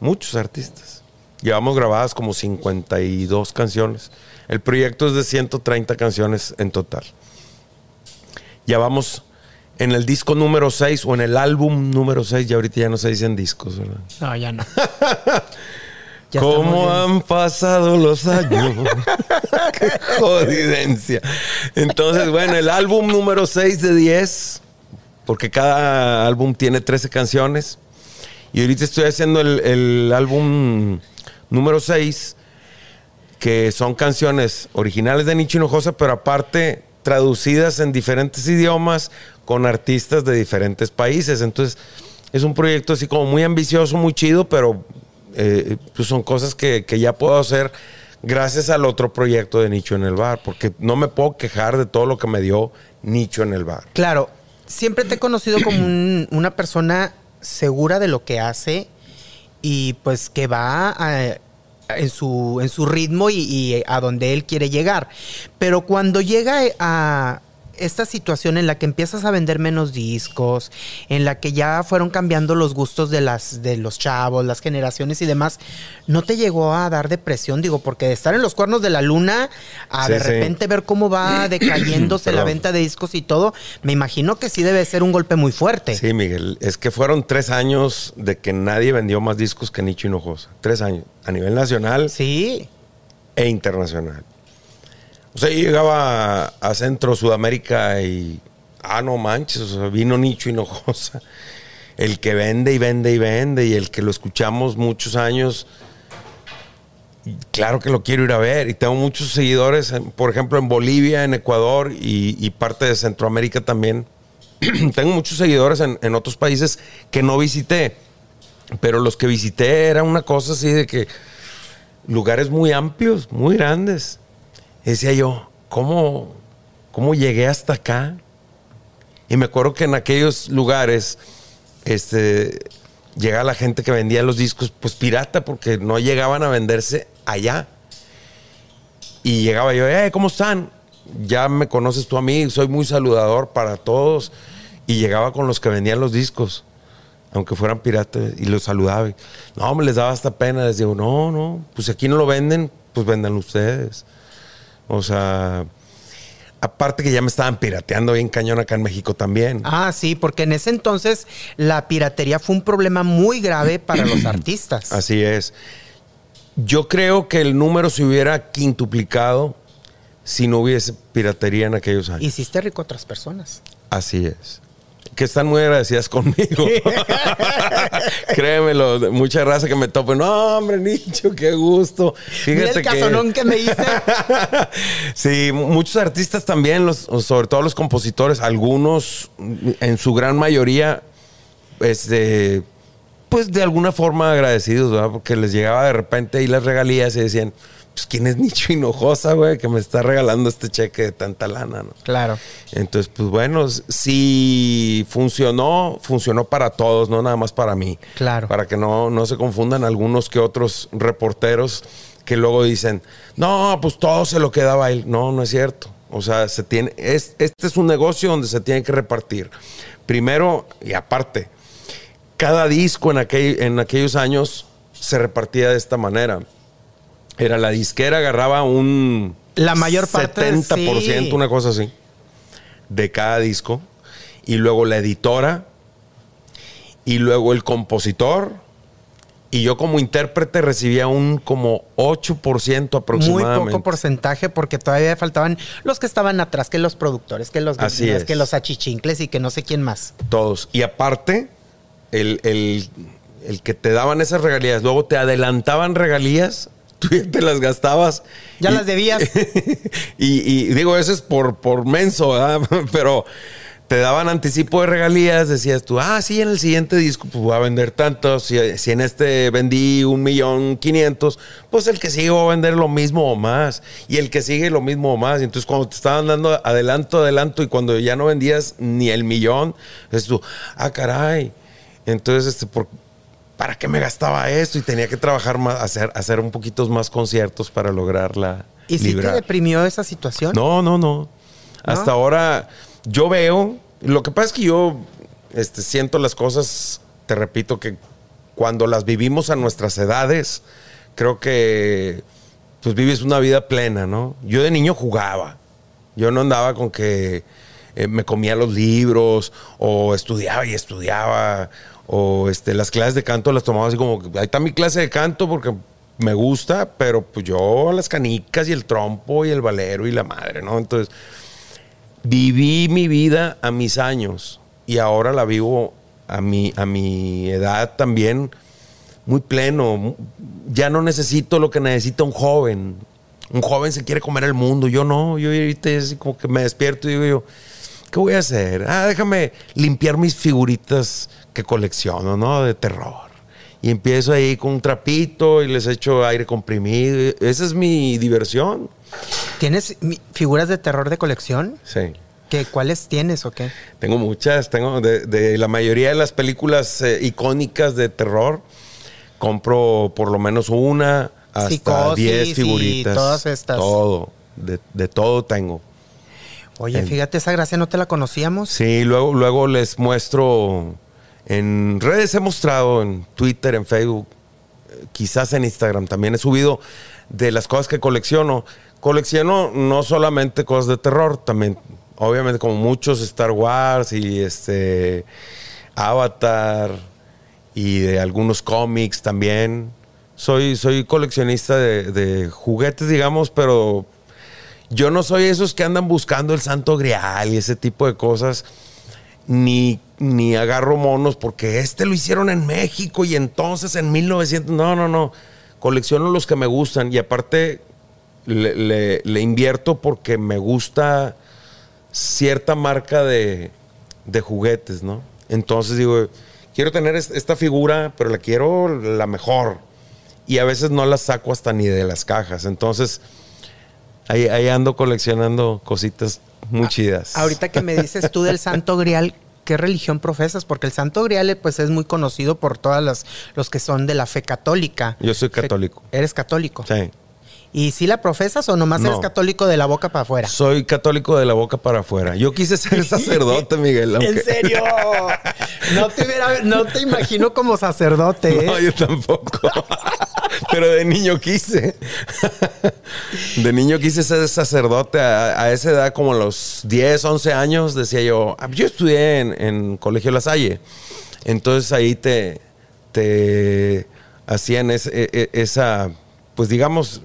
[SPEAKER 3] muchos artistas. Llevamos grabadas como 52 canciones. El proyecto es de 130 canciones en total. Ya vamos en el disco número 6 o en el álbum número 6, ya ahorita ya no se dicen discos, ¿verdad?
[SPEAKER 2] No, ya no. Ya
[SPEAKER 3] ¿Cómo han pasado los años? ¡Qué jodidencia! Entonces, bueno, el álbum número 6 de 10, porque cada álbum tiene 13 canciones. Y ahorita estoy haciendo el, el álbum número 6, que son canciones originales de Nicho Hinojosa, pero aparte traducidas en diferentes idiomas con artistas de diferentes países. Entonces, es un proyecto así como muy ambicioso, muy chido, pero eh, pues son cosas que, que ya puedo hacer gracias al otro proyecto de Nicho en el Bar, porque no me puedo quejar de todo lo que me dio Nicho en el Bar.
[SPEAKER 2] Claro, siempre te he conocido como un- una persona segura de lo que hace y pues que va en, su, en su ritmo y, y a donde él quiere llegar. Pero cuando llega a esta situación en la que empiezas a vender menos discos, en la que ya fueron cambiando los gustos de las de los chavos, las generaciones y demás, ¿no te llegó a dar depresión? Digo, porque de estar en los cuernos de la luna a
[SPEAKER 3] Sí,
[SPEAKER 2] de
[SPEAKER 3] sí.
[SPEAKER 2] repente ver cómo va decayéndose la venta de discos y todo, me imagino que sí debe ser un golpe muy fuerte.
[SPEAKER 3] Sí, Miguel, es que fueron tres años de que nadie vendió más discos que Nicho Hinojosa. Tres años, a nivel nacional
[SPEAKER 2] Sí.
[SPEAKER 3] e internacional. O sea, yo llegaba a, Centro Sudamérica y, ah, no manches, o sea, vino Nicho Hinojosa. El que vende y vende y vende y el que lo escuchamos muchos años, claro que lo quiero ir a ver. Y tengo muchos seguidores, por ejemplo, en Bolivia, en Ecuador y, y parte de Centroamérica también. tengo muchos seguidores en, en otros países que no visité, pero los que visité era una cosa así de que lugares muy amplios, muy grandes. Decía yo, ¿cómo, ¿cómo llegué hasta acá? Y me acuerdo que en aquellos lugares, este, llega la gente que vendía los discos, pues pirata, porque no llegaban a venderse allá. Y llegaba yo, eh, ¿cómo están? Ya me conoces tú a mí, soy muy saludador para todos. Y llegaba con los que vendían los discos, aunque fueran piratas, y los saludaba. No, me les daba hasta pena. Les digo, no, no, pues aquí no lo venden, pues vendan ustedes. O sea, aparte que ya me estaban pirateando bien cañón acá en México también.
[SPEAKER 2] Ah, sí, porque en ese entonces la piratería fue un problema muy grave para los artistas.
[SPEAKER 3] Así es. Yo creo que el número se hubiera quintuplicado si no hubiese piratería en aquellos años.
[SPEAKER 2] Hiciste rico a otras personas.
[SPEAKER 3] Así es. Que están muy agradecidas conmigo. Créemelo, mucha raza que me tope. No, hombre, Nicho, qué gusto. Fíjate
[SPEAKER 2] el casonón que me hice.
[SPEAKER 3] sí, muchos artistas también, los, sobre todo los compositores, algunos, en su gran mayoría, este, pues de alguna forma agradecidos, ¿verdad? Porque les llegaba de repente ahí las regalías y decían, pues quién es Nicho Hinojosa, güey, que me está regalando este cheque de tanta lana, ¿no?
[SPEAKER 2] Claro.
[SPEAKER 3] Entonces, pues bueno, si funcionó, funcionó para todos, no nada más para mí.
[SPEAKER 2] Claro.
[SPEAKER 3] Para que no, no se confundan algunos que otros reporteros que luego dicen, no, pues todo se lo quedaba a él. No, no es cierto. O sea, se tiene, es, este es un negocio donde se tiene que repartir. Primero, y aparte, cada disco en, aquel, en aquellos años se repartía de esta manera. Era la disquera, agarraba un
[SPEAKER 2] La mayor parte,
[SPEAKER 3] 70%,
[SPEAKER 2] sí.
[SPEAKER 3] una cosa así, de cada disco. Y luego la editora, y luego el compositor, Y yo como intérprete recibía un como 8% aproximadamente.
[SPEAKER 2] Muy poco porcentaje porque todavía faltaban los que estaban atrás, que los productores, que los vecinos,
[SPEAKER 3] es.
[SPEAKER 2] que los achichincles y que no sé quién más.
[SPEAKER 3] Todos. Y aparte, el, el- el que te daban esas regalías, luego te adelantaban regalías, tú ya te las gastabas.
[SPEAKER 2] Ya
[SPEAKER 3] Y-
[SPEAKER 2] las debías.
[SPEAKER 3] y, y digo, eso es por, por menso, ¿verdad? Pero te daban anticipo de regalías, decías tú, ah, sí, en el siguiente disco pues voy a vender tanto, si, si en este vendí un millón quinientos, pues el que sigue va a vender lo mismo o más, y el que sigue lo mismo o más, y entonces cuando te estaban dando adelanto, adelanto, y cuando ya no vendías ni el millón, dices tú, ah, caray, entonces, este, por, ¿para qué me gastaba esto? Y tenía que trabajar más, hacer, hacer un poquito más conciertos para lograrla.
[SPEAKER 2] ¿Y si te deprimió esa situación?
[SPEAKER 3] No, no, no. Hasta ahora yo veo, lo que pasa es que yo este, siento las cosas, te repito, que cuando las vivimos a nuestras edades, creo que pues vives una vida plena, ¿no? Yo de niño jugaba. Yo no andaba con que eh, me comía los libros o estudiaba y estudiaba o este, las clases de canto las tomaba así como, ahí está mi clase de canto porque me gusta, pero pues yo las canicas y el trompo y el valero y la madre, ¿no? Entonces, viví mi vida a mis años y ahora la vivo a mi, a mi edad también muy pleno. Ya no necesito lo que necesita un joven. Un joven se quiere comer el mundo. Yo no. Yo ahorita así como que me despierto y digo yo, ¿qué voy a hacer? Ah, déjame limpiar mis figuritas que colecciono, ¿no? De terror. Y empiezo ahí con un trapito y les echo aire comprimido. Esa es mi diversión.
[SPEAKER 2] ¿Tienes figuras de terror de colección?
[SPEAKER 3] Sí.
[SPEAKER 2] ¿Qué, ¿Cuáles tienes o qué?
[SPEAKER 3] Tengo muchas, tengo de, de la mayoría de las películas eh, icónicas de terror. Compro por lo menos una hasta
[SPEAKER 2] Psicosis
[SPEAKER 3] 10
[SPEAKER 2] y
[SPEAKER 3] figuritas.
[SPEAKER 2] todas estas.
[SPEAKER 3] Todo, de, de todo tengo.
[SPEAKER 2] Oye,
[SPEAKER 3] En-
[SPEAKER 2] fíjate, esa gracia no te la conocíamos.
[SPEAKER 3] Sí, luego, luego les muestro en redes, he mostrado en Twitter, en Facebook, eh, quizás en Instagram también he subido de las cosas que colecciono. Colecciono no solamente cosas de terror, también, obviamente, como muchos Star Wars y este Avatar y de algunos cómics también. Soy, soy coleccionista de, de juguetes, digamos, pero yo no soy esos que andan buscando el santo grial y ese tipo de cosas. Ni, ni agarro monos porque este lo hicieron en México y entonces en 1900. No, no, no. Colecciono los que me gustan y aparte le, invierto porque me gusta cierta marca de, de juguetes, ¿no? Entonces digo, quiero tener es- esta figura, pero la quiero la mejor. Y a veces no la saco hasta ni de las cajas. Entonces, ahí, ahí ando coleccionando cositas muy chidas.
[SPEAKER 2] Ahorita que me dices tú del Santo Grial, ¿qué religión profesas? Porque el Santo Grial pues es muy conocido por todas las los que son de la fe católica.
[SPEAKER 3] Yo soy
[SPEAKER 2] Fe-
[SPEAKER 3] católico.
[SPEAKER 2] ¿Eres católico?
[SPEAKER 3] Sí.
[SPEAKER 2] ¿Y si la profesas o nomás eres
[SPEAKER 3] No.
[SPEAKER 2] católico de la boca para afuera?
[SPEAKER 3] Soy católico de la boca para afuera. Yo quise ser sacerdote, Miguel. aunque-
[SPEAKER 2] ¿En serio? No te, hubiera- no te imagino como sacerdote. ¿eh?
[SPEAKER 3] No, yo tampoco. Pero de niño quise. De niño quise ser sacerdote. A, a esa edad, como a los 10, 11 años, decía yo. ah, Yo estudié en, en Colegio La Salle. Entonces ahí te, te hacían e- e- esa, pues digamos,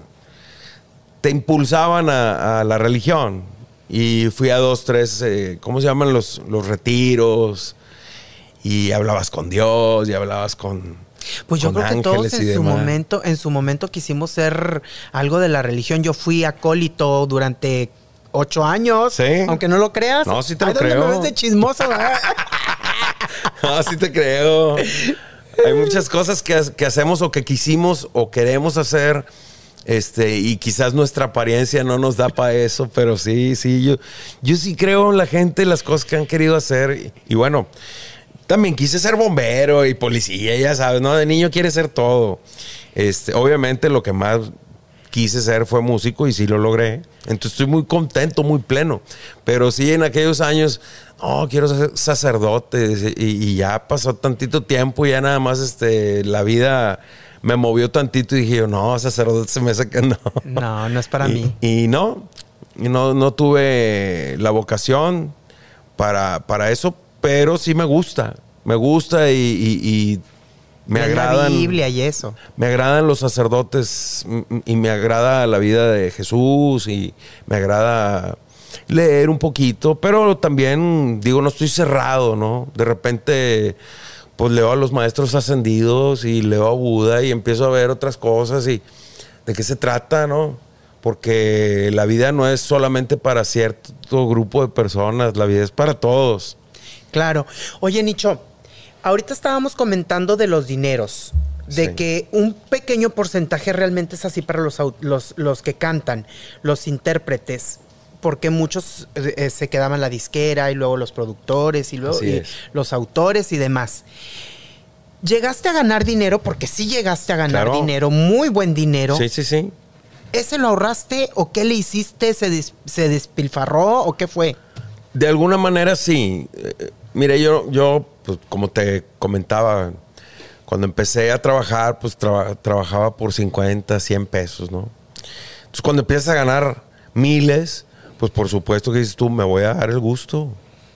[SPEAKER 3] te impulsaban a, a la religión. Y fui a dos, tres, eh, ¿cómo se llaman los, los retiros? Y hablabas con Dios y hablabas con.
[SPEAKER 2] Pues yo creo que todos en su momento, en su momento quisimos ser algo de la religión. Yo fui acólito durante ocho años.
[SPEAKER 3] Sí.
[SPEAKER 2] Aunque no lo creas.
[SPEAKER 3] No, sí te lo
[SPEAKER 2] ¿dónde
[SPEAKER 3] creo.
[SPEAKER 2] me ves de chismoso? ¿verdad?
[SPEAKER 3] Ah, sí te creo. Hay muchas cosas que, ha- que hacemos o que quisimos o queremos hacer. Este, y quizás nuestra apariencia no nos da para eso, pero sí, sí, yo, yo sí creo en la gente, las cosas que han querido hacer. Y, y bueno, también quise ser bombero y policía, ya sabes, ¿no? De niño quiere ser todo. Este, obviamente lo que más quise ser fue músico y sí lo logré. Entonces estoy muy contento, muy pleno. Pero sí en aquellos años, no, quiero ser sacerdote. Y, y ya pasó tantito tiempo, ya nada más este, la vida me movió tantito y dije yo, no, sacerdote se me hace que no.
[SPEAKER 2] No, no es para
[SPEAKER 3] y,
[SPEAKER 2] mí.
[SPEAKER 3] Y no, no, no tuve la vocación para, para eso, pero sí me gusta. Me gusta y, y- y Me
[SPEAKER 2] En la
[SPEAKER 3] agradan.
[SPEAKER 2] Biblia y eso.
[SPEAKER 3] Me agradan los sacerdotes mm, y me agrada la vida de Jesús y me agrada leer un poquito, pero también digo, no estoy cerrado, ¿no? De repente, pues leo a los maestros ascendidos y leo a Buda y empiezo a ver otras cosas y de qué se trata, ¿no? Porque la vida no es solamente para cierto grupo de personas, la vida es para todos.
[SPEAKER 2] Claro. Oye, Nicho, ahorita estábamos comentando de los dineros. De
[SPEAKER 3] Sí.
[SPEAKER 2] que un pequeño porcentaje realmente es así para los, los, los que cantan, los intérpretes, porque muchos eh, eh, se quedaban la disquera y luego los productores y luego y los autores y demás. ¿Llegaste a ganar dinero? Porque sí llegaste a ganar
[SPEAKER 3] Claro.
[SPEAKER 2] dinero, muy buen dinero.
[SPEAKER 3] Sí, sí, sí.
[SPEAKER 2] ¿Ese lo ahorraste o qué le hiciste? ¿Se, des- se despilfarró o qué fue?
[SPEAKER 3] De alguna manera sí. Eh, mire, yo, yo pues, como te comentaba, cuando empecé a trabajar, pues traba- trabajaba por 50, 100 pesos, ¿no? Entonces cuando empiezas a ganar miles, pues por supuesto que dices tú, me voy a dar el gusto.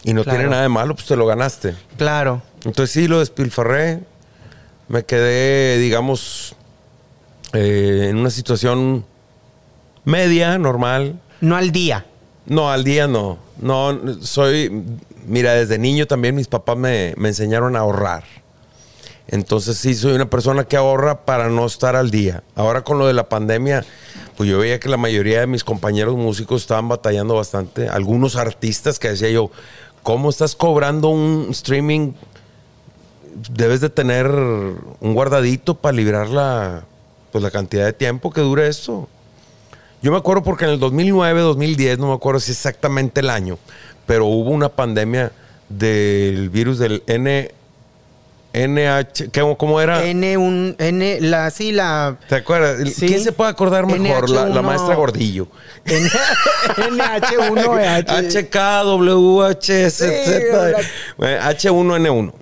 [SPEAKER 3] Y no
[SPEAKER 2] Claro.
[SPEAKER 3] tiene nada de malo, pues te lo ganaste.
[SPEAKER 2] Claro.
[SPEAKER 3] Entonces sí, lo despilfarré. Me quedé, digamos, eh, en una situación media, normal.
[SPEAKER 2] No al día.
[SPEAKER 3] No, al día no. No, soy. Mira, desde niño también mis papás me, me enseñaron a ahorrar. Entonces sí, soy una persona que ahorra para no estar al día. Ahora con lo de la pandemia, pues yo veía que la mayoría de mis compañeros músicos estaban batallando bastante. Algunos artistas que decía yo, ¿cómo estás cobrando un streaming? Debes de tener un guardadito para librar la, pues, la cantidad de tiempo que dure esto. Yo me acuerdo porque en el 2009, 2010, no me acuerdo si exactamente el año, pero hubo una pandemia del virus del N, NH, ¿qué- ¿cómo era?
[SPEAKER 2] N, un, N, la, sí, la.
[SPEAKER 3] ¿Te acuerdas?
[SPEAKER 2] Sí.
[SPEAKER 3] ¿Quién se puede acordar mejor? La, la
[SPEAKER 2] NH1.
[SPEAKER 3] maestra Gordillo.
[SPEAKER 2] N, NH1,
[SPEAKER 3] HKWHZ,
[SPEAKER 2] Sí, hola.
[SPEAKER 3] H1N1.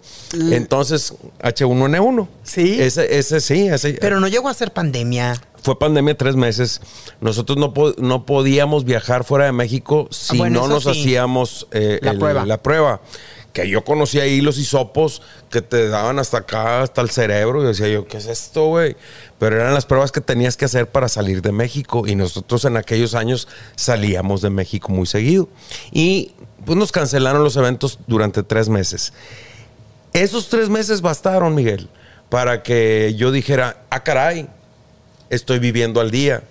[SPEAKER 3] Entonces, H1N1.
[SPEAKER 2] Sí.
[SPEAKER 3] Ese, ese sí, ese.
[SPEAKER 2] Pero no llegó a ser pandemia.
[SPEAKER 3] Fue pandemia tres meses. Nosotros no, po- no podíamos viajar fuera de México si
[SPEAKER 2] bueno,
[SPEAKER 3] no nos
[SPEAKER 2] sí.
[SPEAKER 3] hacíamos eh,
[SPEAKER 2] La prueba.
[SPEAKER 3] la prueba. Que yo conocía ahí los hisopos que te daban hasta acá, hasta el cerebro. Y decía yo, ¿qué es esto, güey? Pero eran las pruebas que tenías que hacer para salir de México. Y nosotros en aquellos años salíamos de México muy seguido. Y pues nos cancelaron los eventos durante tres meses. Esos tres meses bastaron, Miguel, para que yo dijera, ah, caray, estoy viviendo al día.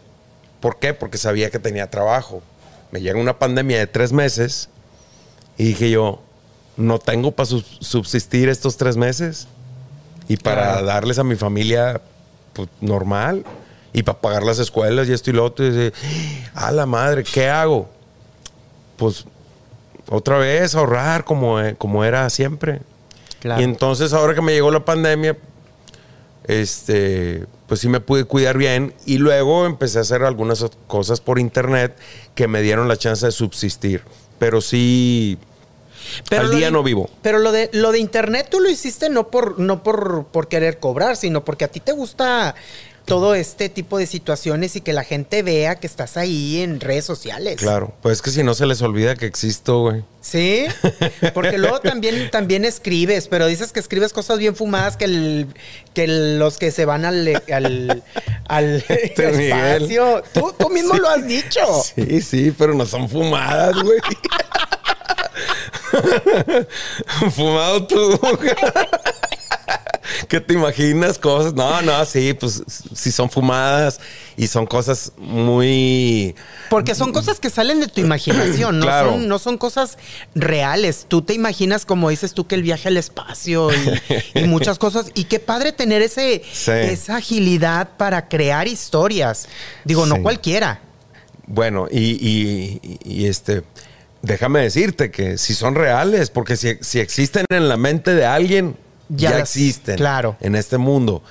[SPEAKER 3] ¿Por qué? Porque sabía que tenía trabajo. Me llega una pandemia de tres meses y dije yo, no tengo para subsistir estos tres meses y para darles a mi familia pues, normal y para pagar las escuelas y esto y lo otro. Y dice, a la madre, ¿qué hago? Pues otra vez ahorrar como, eh, como era siempre.
[SPEAKER 2] Claro.
[SPEAKER 3] Y entonces ahora que me llegó la pandemia, este, pues sí me pude cuidar bien y luego empecé a hacer algunas cosas por internet que me dieron la chance de subsistir. Pero sí, al
[SPEAKER 2] lo
[SPEAKER 3] día
[SPEAKER 2] de-
[SPEAKER 3] no vivo.
[SPEAKER 2] Pero lo de lo de internet tú lo hiciste no por no por, por querer cobrar, sino porque a ti te gusta todo este tipo de situaciones y que la gente vea que estás ahí en redes sociales.
[SPEAKER 3] Claro, pues es que si no se les olvida que existo, güey.
[SPEAKER 2] Sí, porque luego también, también escribes, pero dices que escribes cosas bien fumadas que, el- que los que se van al, al, al
[SPEAKER 3] Este
[SPEAKER 2] espacio. Tú, tú mismo lo has dicho.
[SPEAKER 3] Sí, sí, pero no son fumadas, güey. Fumado tú. ¿Qué te imaginas? Cosas. No, no, sí, pues sí son fumadas y son cosas muy.
[SPEAKER 2] Porque son cosas que salen de tu imaginación, no,
[SPEAKER 3] Claro.
[SPEAKER 2] son, no son cosas reales. Tú te imaginas, como dices tú, que el viaje al espacio y, y muchas cosas. Y qué padre tener ese,
[SPEAKER 3] Sí.
[SPEAKER 2] esa agilidad para crear historias. Digo, no
[SPEAKER 3] Sí.
[SPEAKER 2] cualquiera.
[SPEAKER 3] Bueno, y, y- y, este. Déjame decirte que si son reales, porque si, si existen en la mente de alguien,
[SPEAKER 2] Ya
[SPEAKER 3] existen
[SPEAKER 2] claro.
[SPEAKER 3] en este mundo.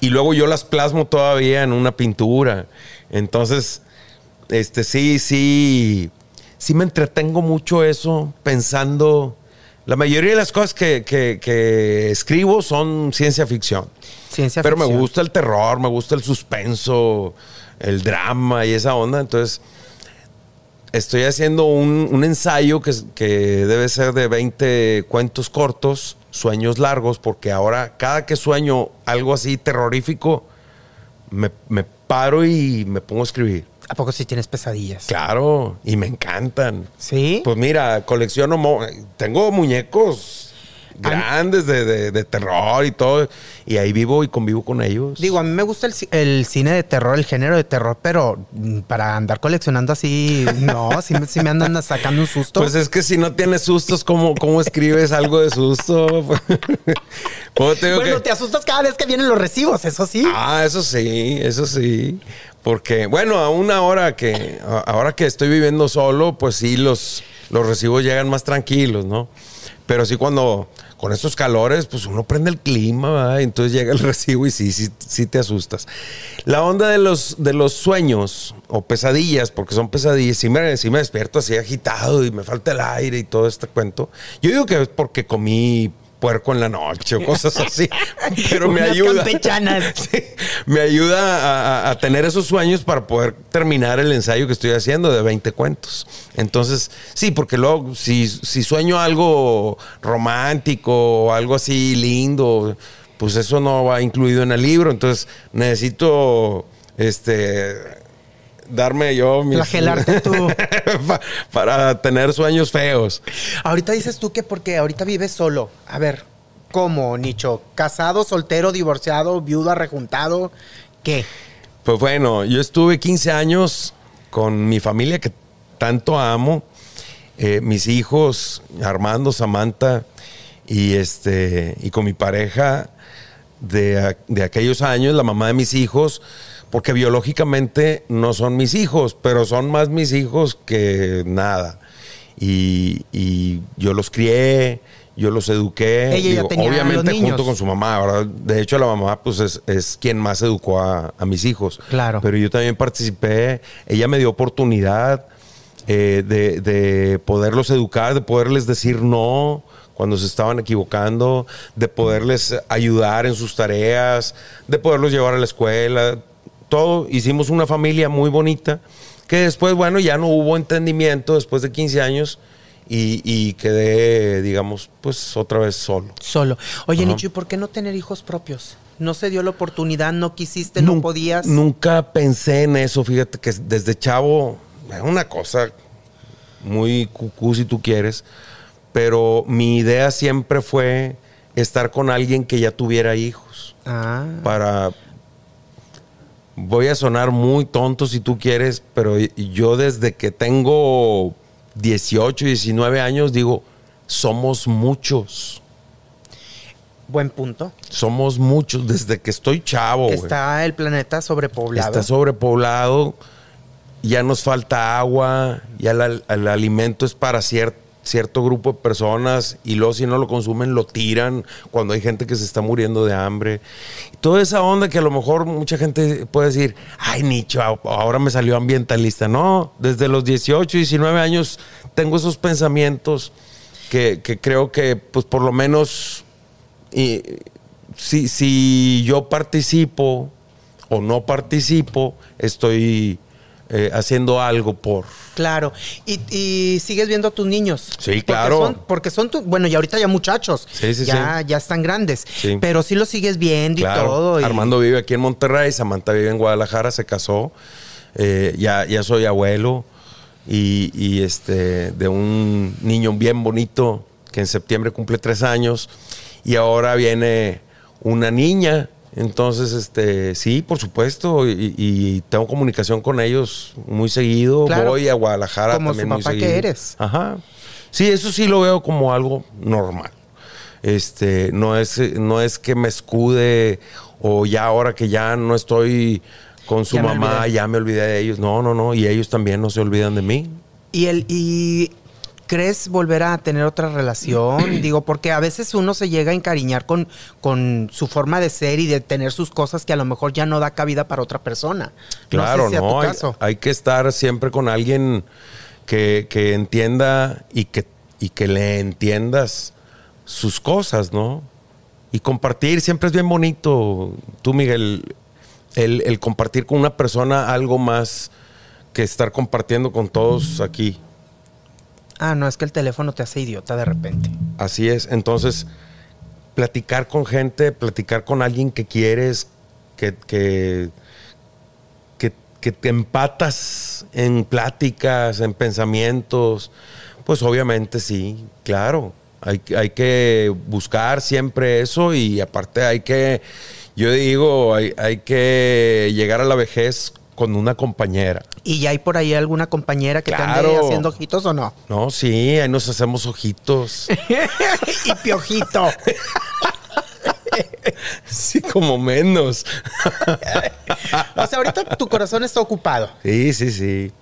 [SPEAKER 3] Y luego yo las plasmo todavía en una pintura. Entonces, este sí, sí, sí me entretengo mucho eso, pensando. La mayoría de las cosas que, que- que escribo son ciencia ficción.
[SPEAKER 2] Ciencia
[SPEAKER 3] Pero me gusta el terror, me gusta el suspenso, el drama y esa onda. Entonces, estoy haciendo un, un ensayo que, que debe ser de 20 cuentos cortos sueños largos, porque ahora cada que sueño algo así terrorífico, me, me paro y me pongo a escribir.
[SPEAKER 2] ¿A poco sí tienes pesadillas?
[SPEAKER 3] Claro, y me encantan.
[SPEAKER 2] ¿Sí?
[SPEAKER 3] Pues mira, colecciono, tengo muñecos grandes de, de- de terror y todo, y ahí vivo y convivo con ellos.
[SPEAKER 2] Digo, a mí me gusta el, el cine de terror, el género de terror, pero mm, para andar coleccionando así, no, si me, sí me andan sacando un susto.
[SPEAKER 3] Pues es que si no tienes sustos, ¿cómo, cómo escribes algo de susto? Pues te
[SPEAKER 2] bueno,
[SPEAKER 3] que-
[SPEAKER 2] te asustas cada vez que vienen los recibos, eso sí.
[SPEAKER 3] Ah, eso sí, eso sí. Porque, bueno, a una hora que, ahora que estoy viviendo solo, pues sí, los, los recibos llegan más tranquilos, ¿no? Pero sí cuando, con estos calores, pues uno prende el clima, ¿verdad? Entonces llega el recibo y sí, sí, sí te asustas. La onda de los, de los sueños o pesadillas, porque son pesadillas, sí me, sí me despierto así agitado y me falta el aire y todo este cuento. Yo digo que es porque comí puerco en la noche o cosas así, pero me ayuda.
[SPEAKER 2] campechanas.
[SPEAKER 3] Sí, me ayuda a, a- a tener esos sueños para poder terminar el ensayo que estoy haciendo de 20 cuentos. Entonces, sí, porque luego si, si sueño algo romántico o algo así lindo, pues eso no va incluido en el libro. Entonces, necesito este darme yo mis-
[SPEAKER 2] Flagelarte tú.
[SPEAKER 3] Pa- para tener sueños feos.
[SPEAKER 2] Ahorita dices tú que porque ahorita vives solo. A ver, ¿cómo, Nicho? ¿Casado, soltero, divorciado, viuda, rejuntado? ¿Qué?
[SPEAKER 3] Pues bueno, yo estuve 15 años con mi familia que tanto amo, eh, mis hijos, Armando, Samantha, y, este, y con mi pareja de, de aquellos años, la mamá de mis hijos, porque biológicamente no son mis hijos, pero son más mis hijos que nada. Y, y yo los crié, yo los eduqué.
[SPEAKER 2] Ella ya tenía
[SPEAKER 3] obviamente
[SPEAKER 2] los
[SPEAKER 3] junto con su mamá, ¿verdad? De hecho, la mamá pues es, es quien más educó a, a mis hijos.
[SPEAKER 2] Claro.
[SPEAKER 3] Pero yo también participé, ella me dio oportunidad eh, de, de poderlos educar, de poderles decir no cuando se estaban equivocando, de poderles ayudar en sus tareas, de poderlos llevar a la escuela, todo. Hicimos una familia muy bonita que después, bueno, ya no hubo entendimiento después de 15 años y, y quedé, digamos, pues otra vez solo.
[SPEAKER 2] Solo. Oye. Nicho, ¿y por qué no tener hijos propios? ¿No se dio la oportunidad? ¿No quisiste? ¿No
[SPEAKER 3] Nun-
[SPEAKER 2] podías?
[SPEAKER 3] Nunca pensé en eso, fíjate que desde chavo, es una cosa muy cucú si tú quieres, pero mi idea siempre fue estar con alguien que ya tuviera hijos.
[SPEAKER 2] Ah.
[SPEAKER 3] Para. Voy a sonar muy tonto si tú quieres, pero yo desde que tengo 18, 19 años digo, somos muchos.
[SPEAKER 2] Buen punto.
[SPEAKER 3] Somos muchos desde que estoy chavo.
[SPEAKER 2] Está el planeta sobrepoblado.
[SPEAKER 3] Está sobrepoblado, ya nos falta agua, ya la- el alimento es para cier- cierto grupo de personas y luego si no lo consumen lo tiran cuando hay gente que se está muriendo de hambre. Toda esa onda que a lo mejor mucha gente puede decir, ay Nicho, ahora me salió ambientalista. No, desde los 18, 19 años tengo esos pensamientos que, que creo que pues por lo menos y si, si yo participo o no participo, estoy eh, haciendo algo por...
[SPEAKER 2] Claro. Y, y sigues viendo a tus niños.
[SPEAKER 3] Sí,
[SPEAKER 2] Porque
[SPEAKER 3] claro.
[SPEAKER 2] son- Porque son, tu- bueno, y ahorita ya muchachos.
[SPEAKER 3] Sí, sí,
[SPEAKER 2] ya,
[SPEAKER 3] sí.
[SPEAKER 2] ya están grandes.
[SPEAKER 3] Sí.
[SPEAKER 2] Pero sí los sigues viendo y todo. y-
[SPEAKER 3] Armando vive aquí en Monterrey, Samantha vive en Guadalajara, se casó, eh, ya, ya soy abuelo y, y, este, de un niño bien bonito que en septiembre cumple tres años y ahora viene una niña. Entonces, este, sí, por supuesto, y, y tengo comunicación con ellos muy seguido.
[SPEAKER 2] Claro.
[SPEAKER 3] Voy a Guadalajara
[SPEAKER 2] Como su
[SPEAKER 3] también muy
[SPEAKER 2] papá que eres.
[SPEAKER 3] Ajá. Sí, eso sí lo veo como algo normal. Este, no es, no es que me escude o ya ahora que ya no estoy con su
[SPEAKER 2] Ya
[SPEAKER 3] mamá, ya me olvidé de ellos. No, no, no. Y ellos también no se olvidan de mí.
[SPEAKER 2] Y el y crees volver a tener otra relación, digo, porque a veces uno se llega a encariñar con, con su forma de ser y de tener sus cosas que a lo mejor ya no da cabida para otra persona.
[SPEAKER 3] Claro,
[SPEAKER 2] no. Sé si a tu
[SPEAKER 3] no. hay,
[SPEAKER 2] caso.
[SPEAKER 3] hay que estar siempre con alguien que, que entienda y que, y que le entiendas sus cosas, ¿no? Y compartir siempre es bien bonito. Tú, Miguel, el, el compartir con una persona algo más que estar compartiendo con todos aquí.
[SPEAKER 2] Ah, no, es que el teléfono te hace idiota de repente.
[SPEAKER 3] Así es. Entonces, platicar con gente, platicar con alguien que quieres, que, que, que, te empatas en pláticas, en pensamientos, pues obviamente sí, claro. Hay, hay que buscar siempre eso y aparte hay que, yo digo, hay que llegar a la vejez con una compañera.
[SPEAKER 2] ¿Y ya hay por ahí alguna compañera que te ande
[SPEAKER 3] Claro.
[SPEAKER 2] haciendo ojitos o no?
[SPEAKER 3] No, sí, ahí nos hacemos ojitos.
[SPEAKER 2] y piojito.
[SPEAKER 3] sí, como menos.
[SPEAKER 2] O sea, ahorita tu corazón está ocupado.
[SPEAKER 3] Sí, sí, sí.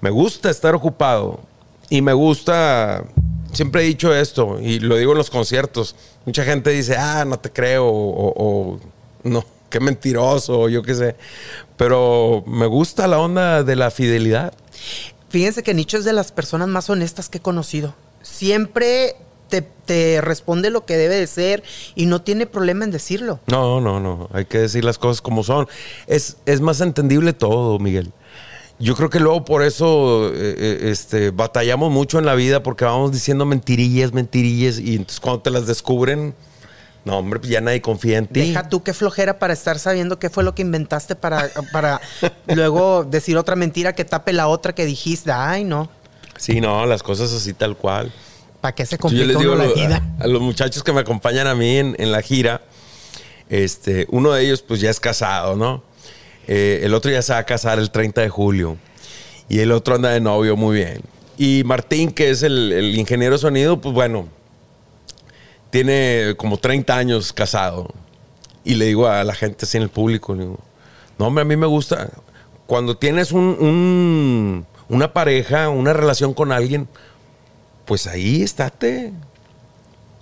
[SPEAKER 3] Me gusta estar ocupado y me gusta, siempre he dicho esto y lo digo en los conciertos. Mucha gente dice, ah, no te creo o, o, no, qué mentiroso, yo qué sé. Pero me gusta la onda de la fidelidad.
[SPEAKER 2] Fíjense que Nicho es de las personas más honestas que he conocido. Siempre te, te responde lo que debe de ser y no tiene problema en decirlo.
[SPEAKER 3] No, no, no. Hay que decir las cosas como son. Es, es más entendible todo, Miguel. Yo creo que luego por eso eh, eh, este, batallamos mucho en la vida porque vamos diciendo mentirillas, mentirillas y entonces cuando te las descubren, no, hombre, pues ya nadie confía en ti.
[SPEAKER 2] Deja tú qué flojera para estar sabiendo qué fue lo que inventaste para, para luego decir otra mentira que tape la otra que dijiste. Ay, no.
[SPEAKER 3] Sí, no, las cosas así tal cual.
[SPEAKER 2] ¿Para qué se
[SPEAKER 3] Yo
[SPEAKER 2] complica
[SPEAKER 3] les
[SPEAKER 2] uno
[SPEAKER 3] digo
[SPEAKER 2] la vida?
[SPEAKER 3] a, a los muchachos que me acompañan a mí en, en la gira, este, uno de ellos pues ya es casado, ¿no? Eh, el otro ya se va a casar el 30 de julio y el otro anda de novio muy bien. Y Martín, que es el, el ingeniero de sonido, pues bueno, tiene como 30 años casado. Y le digo a la gente así en el público, digo, no, hombre, a mí me gusta. Cuando tienes un- un- una pareja, una relación con alguien, pues ahí estate.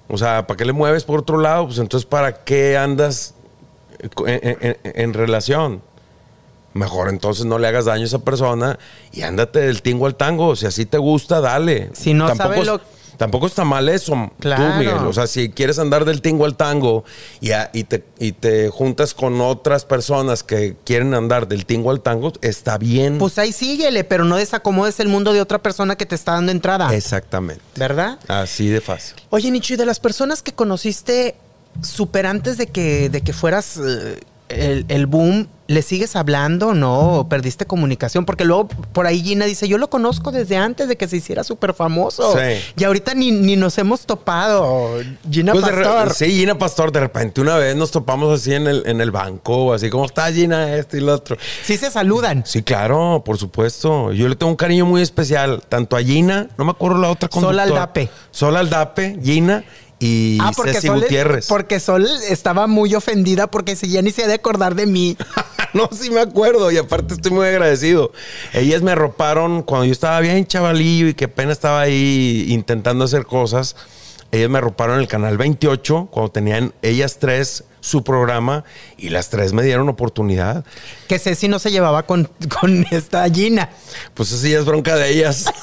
[SPEAKER 3] O sea, ¿para qué le mueves por otro lado? Pues entonces, ¿para qué andas en, en- en relación? Mejor entonces no le hagas daño a esa persona y ándate del tingo al tango. Si así te gusta, dale.
[SPEAKER 2] Si no
[SPEAKER 3] tampoco,
[SPEAKER 2] sabe
[SPEAKER 3] es-
[SPEAKER 2] lo-
[SPEAKER 3] tampoco está mal eso,
[SPEAKER 2] Claro.
[SPEAKER 3] tú, Miguel. O sea, si quieres andar del tingo al tango y, a- y te, y te juntas con otras personas que quieren andar del tingo al tango, está bien.
[SPEAKER 2] Pues ahí síguele, pero no desacomodes el mundo de otra persona que te está dando entrada.
[SPEAKER 3] Exactamente.
[SPEAKER 2] ¿Verdad?
[SPEAKER 3] Así de fácil.
[SPEAKER 2] Oye, Nicho, y de las personas que conociste súper antes de que, de que fueras eh, el, el boom, ¿le sigues hablando o no? ¿O perdiste comunicación? Porque luego por ahí Gina dice, yo lo conozco desde antes de que se hiciera súper famoso.
[SPEAKER 3] Sí.
[SPEAKER 2] Y ahorita ni, ni nos hemos topado. Gina
[SPEAKER 3] Pues re-
[SPEAKER 2] Pastor.
[SPEAKER 3] sí, Gina Pastor, de repente una vez nos topamos así en el, en el banco, así como está Gina, esto y lo otro.
[SPEAKER 2] Sí se saludan.
[SPEAKER 3] Sí, claro, por supuesto. Yo le tengo un cariño muy especial, tanto a Gina, no me acuerdo la otra
[SPEAKER 2] Sol
[SPEAKER 3] conductora.
[SPEAKER 2] Aldape.
[SPEAKER 3] Sol Aldape, Gina y
[SPEAKER 2] ah, porque
[SPEAKER 3] Ceci
[SPEAKER 2] Sol,
[SPEAKER 3] Gutiérrez.
[SPEAKER 2] porque Sol estaba muy ofendida porque si ya ni se ha de acordar de mí.
[SPEAKER 3] no, sí me acuerdo y aparte estoy muy agradecido. Ellas me arroparon cuando yo estaba bien chavalillo y que apenas estaba ahí intentando hacer cosas. Ellas me arroparon en el canal 28 cuando tenían ellas tres su programa y las tres me dieron oportunidad.
[SPEAKER 2] Que Ceci no se llevaba con, con esta Gina.
[SPEAKER 3] Pues así es bronca de ellas.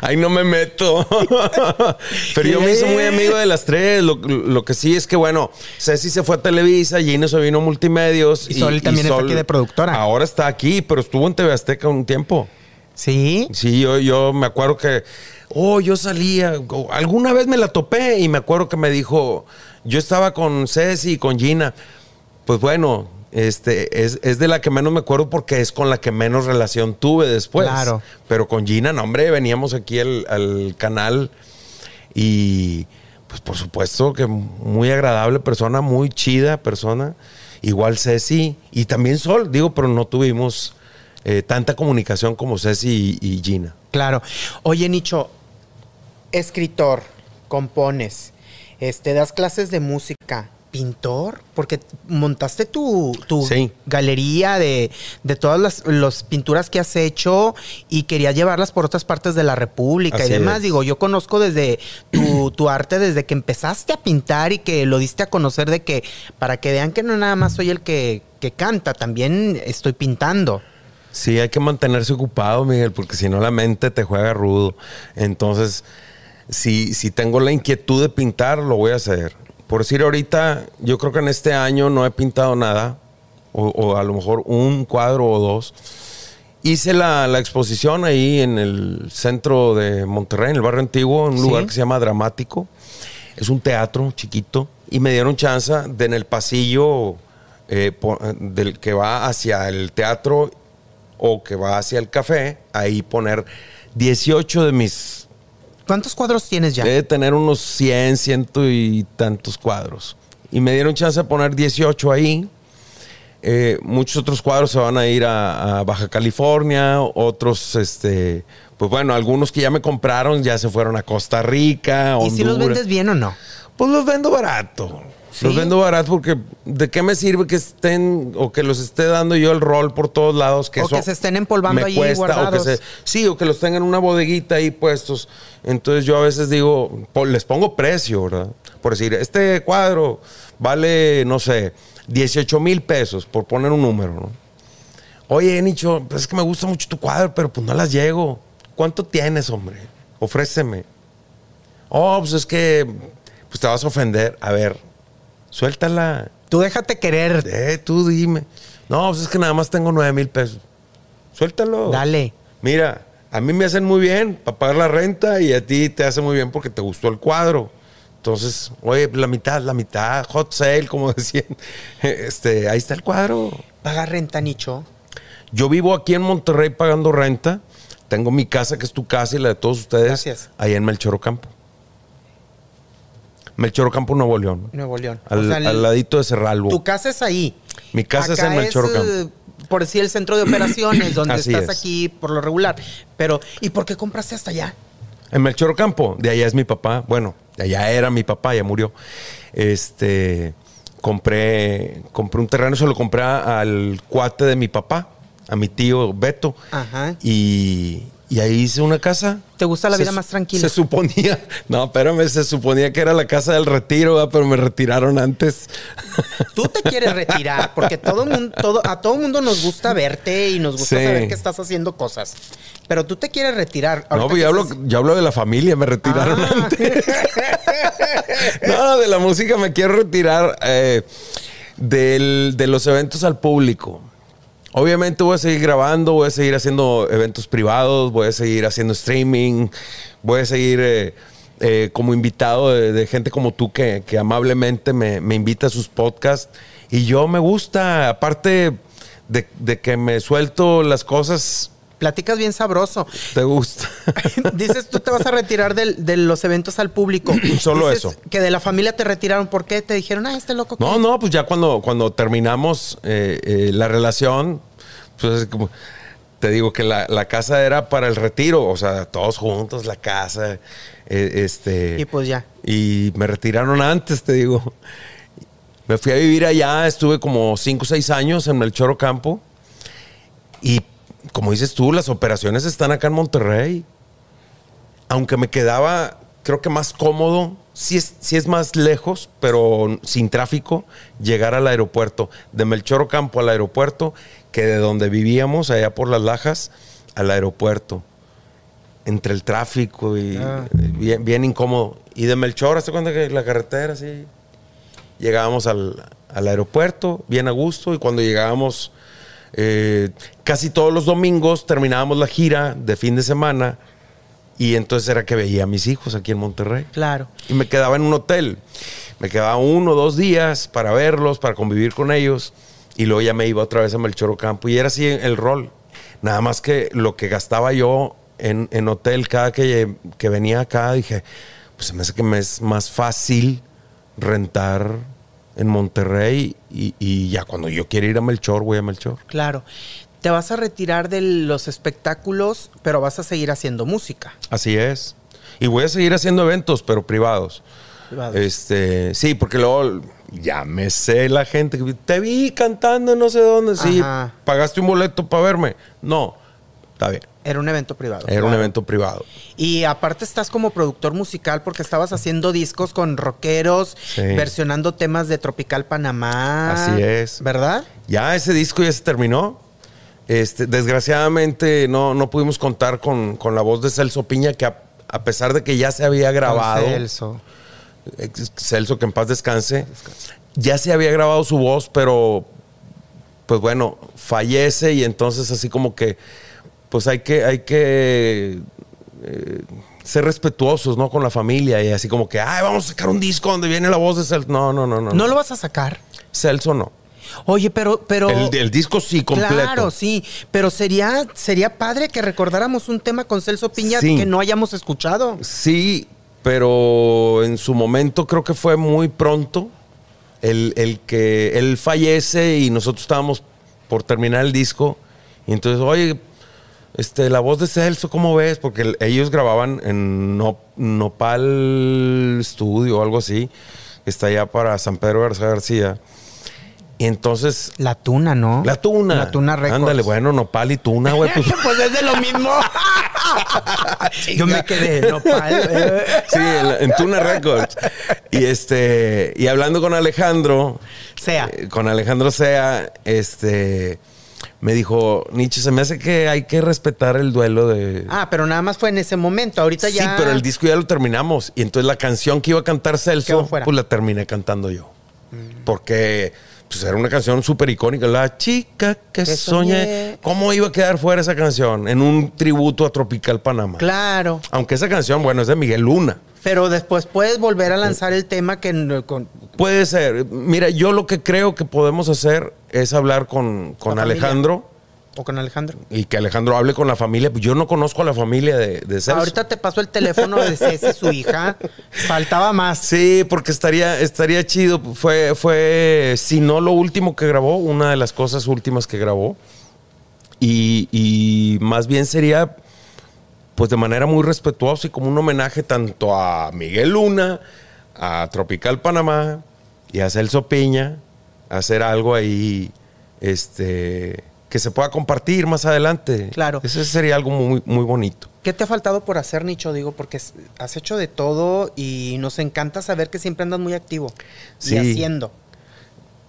[SPEAKER 3] Ahí no me meto. Pero yo me hice muy amigo de las tres. Lo, lo que sí es que, bueno, Ceci se fue a Televisa, Gina se vino a Multimedios.
[SPEAKER 2] Y Sol también está aquí de productora.
[SPEAKER 3] Ahora está aquí, pero estuvo en TV Azteca un tiempo.
[SPEAKER 2] Sí.
[SPEAKER 3] Sí, yo, yo me acuerdo que, oh, yo salía, alguna vez me la topé y me acuerdo que me dijo, yo estaba con Ceci y con Gina. Pues bueno, este, es, es de la que menos me acuerdo porque es con la que menos relación tuve después.
[SPEAKER 2] Claro.
[SPEAKER 3] Pero con Gina, no, hombre, veníamos aquí al, al canal y pues por supuesto que muy agradable persona, muy chida persona. Igual Ceci y también Sol, digo, pero no tuvimos eh, tanta comunicación como Ceci y, y Gina.
[SPEAKER 2] Claro. Oye, Nicho, escritor, compones, este, das clases de música, pintor, porque montaste tu, tu
[SPEAKER 3] Sí.
[SPEAKER 2] galería de, de todas las los pinturas que has hecho y quería llevarlas por otras partes de la República
[SPEAKER 3] Así
[SPEAKER 2] y demás.
[SPEAKER 3] es.
[SPEAKER 2] Digo, yo conozco desde tu, tu arte, desde que empezaste a pintar y que lo diste a conocer de que, para que vean que no nada más soy el que, que canta, también estoy pintando.
[SPEAKER 3] Sí, hay que mantenerse ocupado, Miguel, porque si no la mente te juega rudo. Entonces, si, si tengo la inquietud de pintar, lo voy a hacer. Por decir ahorita, yo creo que en este año no he pintado nada, o, o a lo mejor un cuadro o dos. Hice la, la exposición ahí en el centro de Monterrey, en el barrio antiguo, en un
[SPEAKER 2] Sí.
[SPEAKER 3] lugar que se llama Dramático. Es un teatro chiquito. Y me dieron chance de en el pasillo eh, po- del que va hacia el teatro o que va hacia el café, ahí poner 18 de mis...
[SPEAKER 2] ¿Cuántos cuadros tienes ya?
[SPEAKER 3] Debe tener unos 100, ciento y tantos cuadros. Y me dieron chance de poner 18 ahí. Eh, muchos otros cuadros se van a ir a, a Baja California, otros, este, pues bueno, algunos que ya me compraron ya se fueron a Costa Rica,
[SPEAKER 2] ¿Y si los vendes bien o no?
[SPEAKER 3] Pues los vendo barato.
[SPEAKER 2] ¿Sí?
[SPEAKER 3] Los vendo barato porque ¿de qué me sirve que estén o que los esté dando yo el rol por todos lados? Que
[SPEAKER 2] O
[SPEAKER 3] eso
[SPEAKER 2] que se estén empolvando
[SPEAKER 3] me
[SPEAKER 2] allí
[SPEAKER 3] cuesta, o que
[SPEAKER 2] guardados.
[SPEAKER 3] se- sí, o que los tengan en una bodeguita ahí puestos. Entonces yo a veces digo, les pongo precio, ¿verdad? Por decir, este cuadro vale, no sé, 18 mil pesos, por poner un número, ¿no? Oye, Nicho, pues es que me gusta mucho tu cuadro, pero pues no las llego. ¿Cuánto tienes, hombre? Ofréceme. Oh, pues es que pues te vas a ofender. A ver, suéltala.
[SPEAKER 2] Tú déjate querer.
[SPEAKER 3] Eh, tú dime. No, pues es que nada más tengo nueve mil pesos. Suéltalo.
[SPEAKER 2] Dale.
[SPEAKER 3] Mira, a mí me hacen muy bien para pagar la renta y a ti te hace muy bien porque te gustó el cuadro. Entonces, oye, la mitad, la mitad, hot sale, como decían. Este, ahí está el cuadro.
[SPEAKER 2] Paga renta, Nicho.
[SPEAKER 3] Yo vivo aquí en Monterrey pagando renta. Tengo mi casa, que es tu casa y la de todos ustedes.
[SPEAKER 2] Gracias.
[SPEAKER 3] Ahí en Melchor Ocampo. Melchor Ocampo, Nuevo León.
[SPEAKER 2] Nuevo León.
[SPEAKER 3] Al,
[SPEAKER 2] O sea, el-
[SPEAKER 3] al ladito de Cerralbo.
[SPEAKER 2] Tu casa es ahí.
[SPEAKER 3] Mi casa es en Melchor
[SPEAKER 2] eh, por decir el centro de operaciones, donde
[SPEAKER 3] Así
[SPEAKER 2] estás
[SPEAKER 3] es.
[SPEAKER 2] aquí por lo regular. Pero, ¿y por qué compraste hasta allá?
[SPEAKER 3] En Melchor Ocampo, de allá es mi papá. Bueno, de allá era mi papá, ya murió. Este, compré, compré un terreno, se lo compré al cuate de mi papá, a mi tío Beto.
[SPEAKER 2] Ajá.
[SPEAKER 3] Y, y ahí hice una casa.
[SPEAKER 2] ¿Te gusta la
[SPEAKER 3] Se
[SPEAKER 2] vida más tranquila?
[SPEAKER 3] Se suponía, no, espérame, se suponía que era la casa del retiro, ¿verdad? pero me retiraron antes.
[SPEAKER 2] Tú te quieres retirar, porque todo mundo, todo, a todo mundo nos gusta verte y nos gusta
[SPEAKER 3] Sí.
[SPEAKER 2] saber que estás haciendo cosas. Pero tú te quieres retirar.
[SPEAKER 3] No, pues ya hablo,
[SPEAKER 2] estás-
[SPEAKER 3] ya hablo de la familia, me retiraron
[SPEAKER 2] Ah.
[SPEAKER 3] antes. no, de la música me quiero retirar eh, del- de los eventos al público. Obviamente voy a seguir grabando, voy a seguir haciendo eventos privados, voy a seguir haciendo streaming, voy a seguir eh, eh, como invitado de, gente como tú que, que amablemente me, me invita a sus podcasts. Y yo me gusta, aparte de, de que me suelto las cosas,
[SPEAKER 2] Platicas bien sabroso.
[SPEAKER 3] te gusta.
[SPEAKER 2] Dices, tú te vas a retirar del- de los eventos al público.
[SPEAKER 3] Solo
[SPEAKER 2] Dices
[SPEAKER 3] eso.
[SPEAKER 2] Que de la familia te retiraron. ¿Por qué? Te dijeron, ah, este loco.
[SPEAKER 3] No,
[SPEAKER 2] ¿qué?".
[SPEAKER 3] no, pues ya cuando, cuando terminamos eh, eh, la relación, pues es como, te digo que la, la casa era para el retiro, o sea, todos juntos, la casa, eh, este...
[SPEAKER 2] Y pues ya.
[SPEAKER 3] Y me retiraron antes, te digo. Me fui a vivir allá, estuve como 5 o 6 años en Melchor Ocampo. Y como dices tú, las operaciones están acá en Monterrey. Aunque me quedaba, creo que más cómodo, sí es, sí es más lejos, pero sin tráfico, llegar al aeropuerto. De Melchor Ocampo al aeropuerto, que de donde vivíamos, allá por las Lajas, al aeropuerto. Entre el tráfico y
[SPEAKER 2] Ah.
[SPEAKER 3] bien, bien incómodo. Y de Melchor, ¿hasta cuenta que la carretera así? Llegábamos al, al aeropuerto, bien a gusto, y cuando llegábamos, eh, casi todos los domingos terminábamos la gira de fin de semana, y entonces era que veía a mis hijos aquí en Monterrey.
[SPEAKER 2] Claro.
[SPEAKER 3] Y me quedaba en un hotel. Me quedaba uno o dos días para verlos, para convivir con ellos. Y luego ya me iba otra vez a Melchor Ocampo. Y era así el rol. Nada más que lo que gastaba yo en, en hotel cada que, que venía acá, dije, pues se me hace que me es más fácil rentar en Monterrey. Y, y ya cuando yo quiera ir a Melchor, voy a Melchor.
[SPEAKER 2] Claro. Te vas a retirar de los espectáculos, pero vas a seguir haciendo música.
[SPEAKER 3] Así es. Y voy a seguir haciendo eventos, pero privados.
[SPEAKER 2] Privados.
[SPEAKER 3] Este, sí, porque luego ya me sé la gente que te vi cantando no sé dónde. Sí,
[SPEAKER 2] Ajá.
[SPEAKER 3] pagaste un boleto para verme. No, está bien.
[SPEAKER 2] Era un evento privado.
[SPEAKER 3] Era un evento privado.
[SPEAKER 2] Y aparte estás como productor musical porque estabas haciendo discos con rockeros,
[SPEAKER 3] Sí.
[SPEAKER 2] versionando temas de Tropical Panamá.
[SPEAKER 3] Así es.
[SPEAKER 2] ¿Verdad?
[SPEAKER 3] Ya ese disco ya se terminó. Este, desgraciadamente no, no pudimos contar con, con la voz de Celso Piña, que a, a pesar de que ya se había grabado.
[SPEAKER 2] Con Celso.
[SPEAKER 3] Celso, que en paz descanse. Ya se había grabado su voz, pero pues bueno, fallece y entonces así como que pues hay que, hay que eh, ser respetuosos, ¿no? Con la familia y así como que, ay, vamos a sacar un disco donde viene la voz de Celso. No, no, no, no.
[SPEAKER 2] ¿No lo vas a sacar?
[SPEAKER 3] Celso no.
[SPEAKER 2] Oye, pero, pero.
[SPEAKER 3] El, el disco sí completo.
[SPEAKER 2] Claro, sí. Pero sería, sería padre que recordáramos un tema con Celso Piña
[SPEAKER 3] Sí.
[SPEAKER 2] que no hayamos escuchado.
[SPEAKER 3] Sí, pero en su momento creo que fue muy pronto el, el que él fallece y nosotros estábamos por terminar el disco. Y entonces, oye, este, la voz de Celso, ¿cómo ves? Porque el- ellos grababan en No- Nopal Studio o algo así, que está allá para San Pedro García García. Y entonces,
[SPEAKER 2] La tuna, ¿no?
[SPEAKER 3] la tuna.
[SPEAKER 2] La tuna Records.
[SPEAKER 3] Ándale, bueno, Nopal y tuna, güey. Pues,
[SPEAKER 2] pues es de lo mismo. Yo me quedé, nopal. eh.
[SPEAKER 3] Sí, en, en Tuna Records. Y este, y hablando con Alejandro,
[SPEAKER 2] Sea.
[SPEAKER 3] eh, con Alejandro Sea, este, me dijo, Nietzsche, se me hace que hay que respetar el duelo de.
[SPEAKER 2] Ah, pero nada más fue en ese momento. Ahorita
[SPEAKER 3] sí,
[SPEAKER 2] ya.
[SPEAKER 3] pero el disco ya lo terminamos. Y entonces la canción que iba a cantar Celso, pues la terminé cantando yo. Porque pues era una canción súper icónica. La chica que,
[SPEAKER 2] Que
[SPEAKER 3] soñé.
[SPEAKER 2] soñé.
[SPEAKER 3] ¿Cómo iba a quedar fuera esa canción? En un tributo a Tropical Panamá.
[SPEAKER 2] Claro.
[SPEAKER 3] Aunque esa canción, bueno, es de Miguel Luna.
[SPEAKER 2] Pero después puedes volver a lanzar el tema que con,
[SPEAKER 3] Puede ser. Mira, yo lo que creo que podemos hacer es hablar con, con
[SPEAKER 2] familia.
[SPEAKER 3] Alejandro
[SPEAKER 2] o con Alejandro.
[SPEAKER 3] y que Alejandro hable con la familia. Yo no conozco a la familia de, de Celso.
[SPEAKER 2] Ahorita te paso el teléfono de Ceci, su hija. Faltaba más.
[SPEAKER 3] Sí, porque estaría, estaría chido. Fue, fue, si no lo último que grabó, una de las cosas últimas que grabó. Y, y más bien sería, pues de manera muy respetuosa y como un homenaje tanto a Miguel Luna, a Tropical Panamá y a Celso Piña, hacer algo ahí, este, que se pueda compartir más adelante.
[SPEAKER 2] Claro.
[SPEAKER 3] Ese sería algo muy, muy bonito.
[SPEAKER 2] ¿Qué te ha faltado por hacer, Nicho? Digo, porque has hecho de todo y nos encanta saber que siempre andas muy activo
[SPEAKER 3] Sí.
[SPEAKER 2] y haciendo.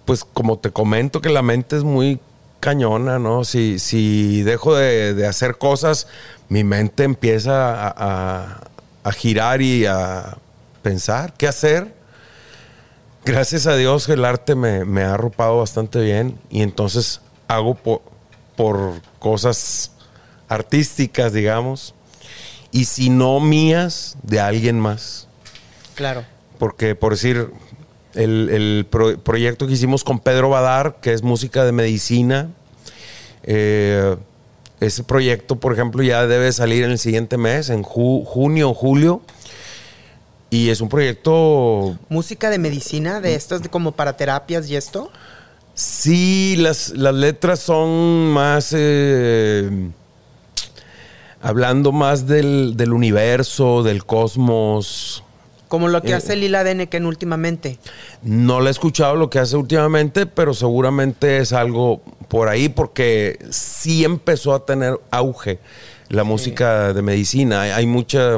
[SPEAKER 3] pues como te comento que la mente es muy cañona, ¿no? Si, si dejo de, de hacer cosas, mi mente empieza a, a- a girar y a pensar qué hacer. Gracias a Dios el arte me, me ha arropado bastante bien y entonces hago po- por cosas artísticas, digamos, y si no mías, de alguien más
[SPEAKER 2] Claro.
[SPEAKER 3] porque por decir, el, el pro- proyecto que hicimos con Pedro Badar, que es música de medicina, eh, ese proyecto, por ejemplo, ya debe salir en el siguiente mes, en ju- junio o julio, y es un proyecto,
[SPEAKER 2] Música de medicina, de estas de como para terapias y esto.
[SPEAKER 3] sí, las, las letras son más... eh, hablando más del, del universo, del cosmos,
[SPEAKER 2] Como lo que
[SPEAKER 3] Eh,
[SPEAKER 2] hace Lila Deneken últimamente.
[SPEAKER 3] No le he escuchado lo que hace últimamente, pero seguramente es algo por ahí porque sí empezó a tener auge la música de medicina. Hay, hay mucha,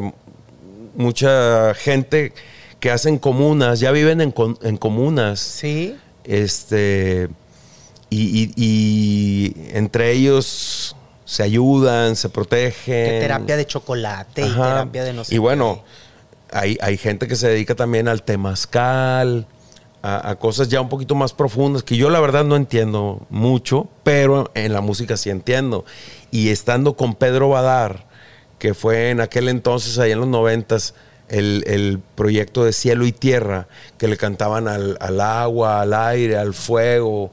[SPEAKER 3] mucha gente que hacen comunas, ya viven en, en comunas.
[SPEAKER 2] Sí.
[SPEAKER 3] Este, y, y- y entre ellos se ayudan, se protegen.
[SPEAKER 2] Que terapia de chocolate y terapia de no sé
[SPEAKER 3] Y bueno,
[SPEAKER 2] qué.
[SPEAKER 3] Hay, hay gente que se dedica también al temazcal, a, cosas ya un poquito más profundas, que yo la verdad no entiendo mucho, pero en la música sí entiendo. Y estando con Pedro Badar, que fue en aquel entonces, ahí en los noventas, el, el proyecto de Cielo y Tierra, que le cantaban al, al agua, al aire, al fuego,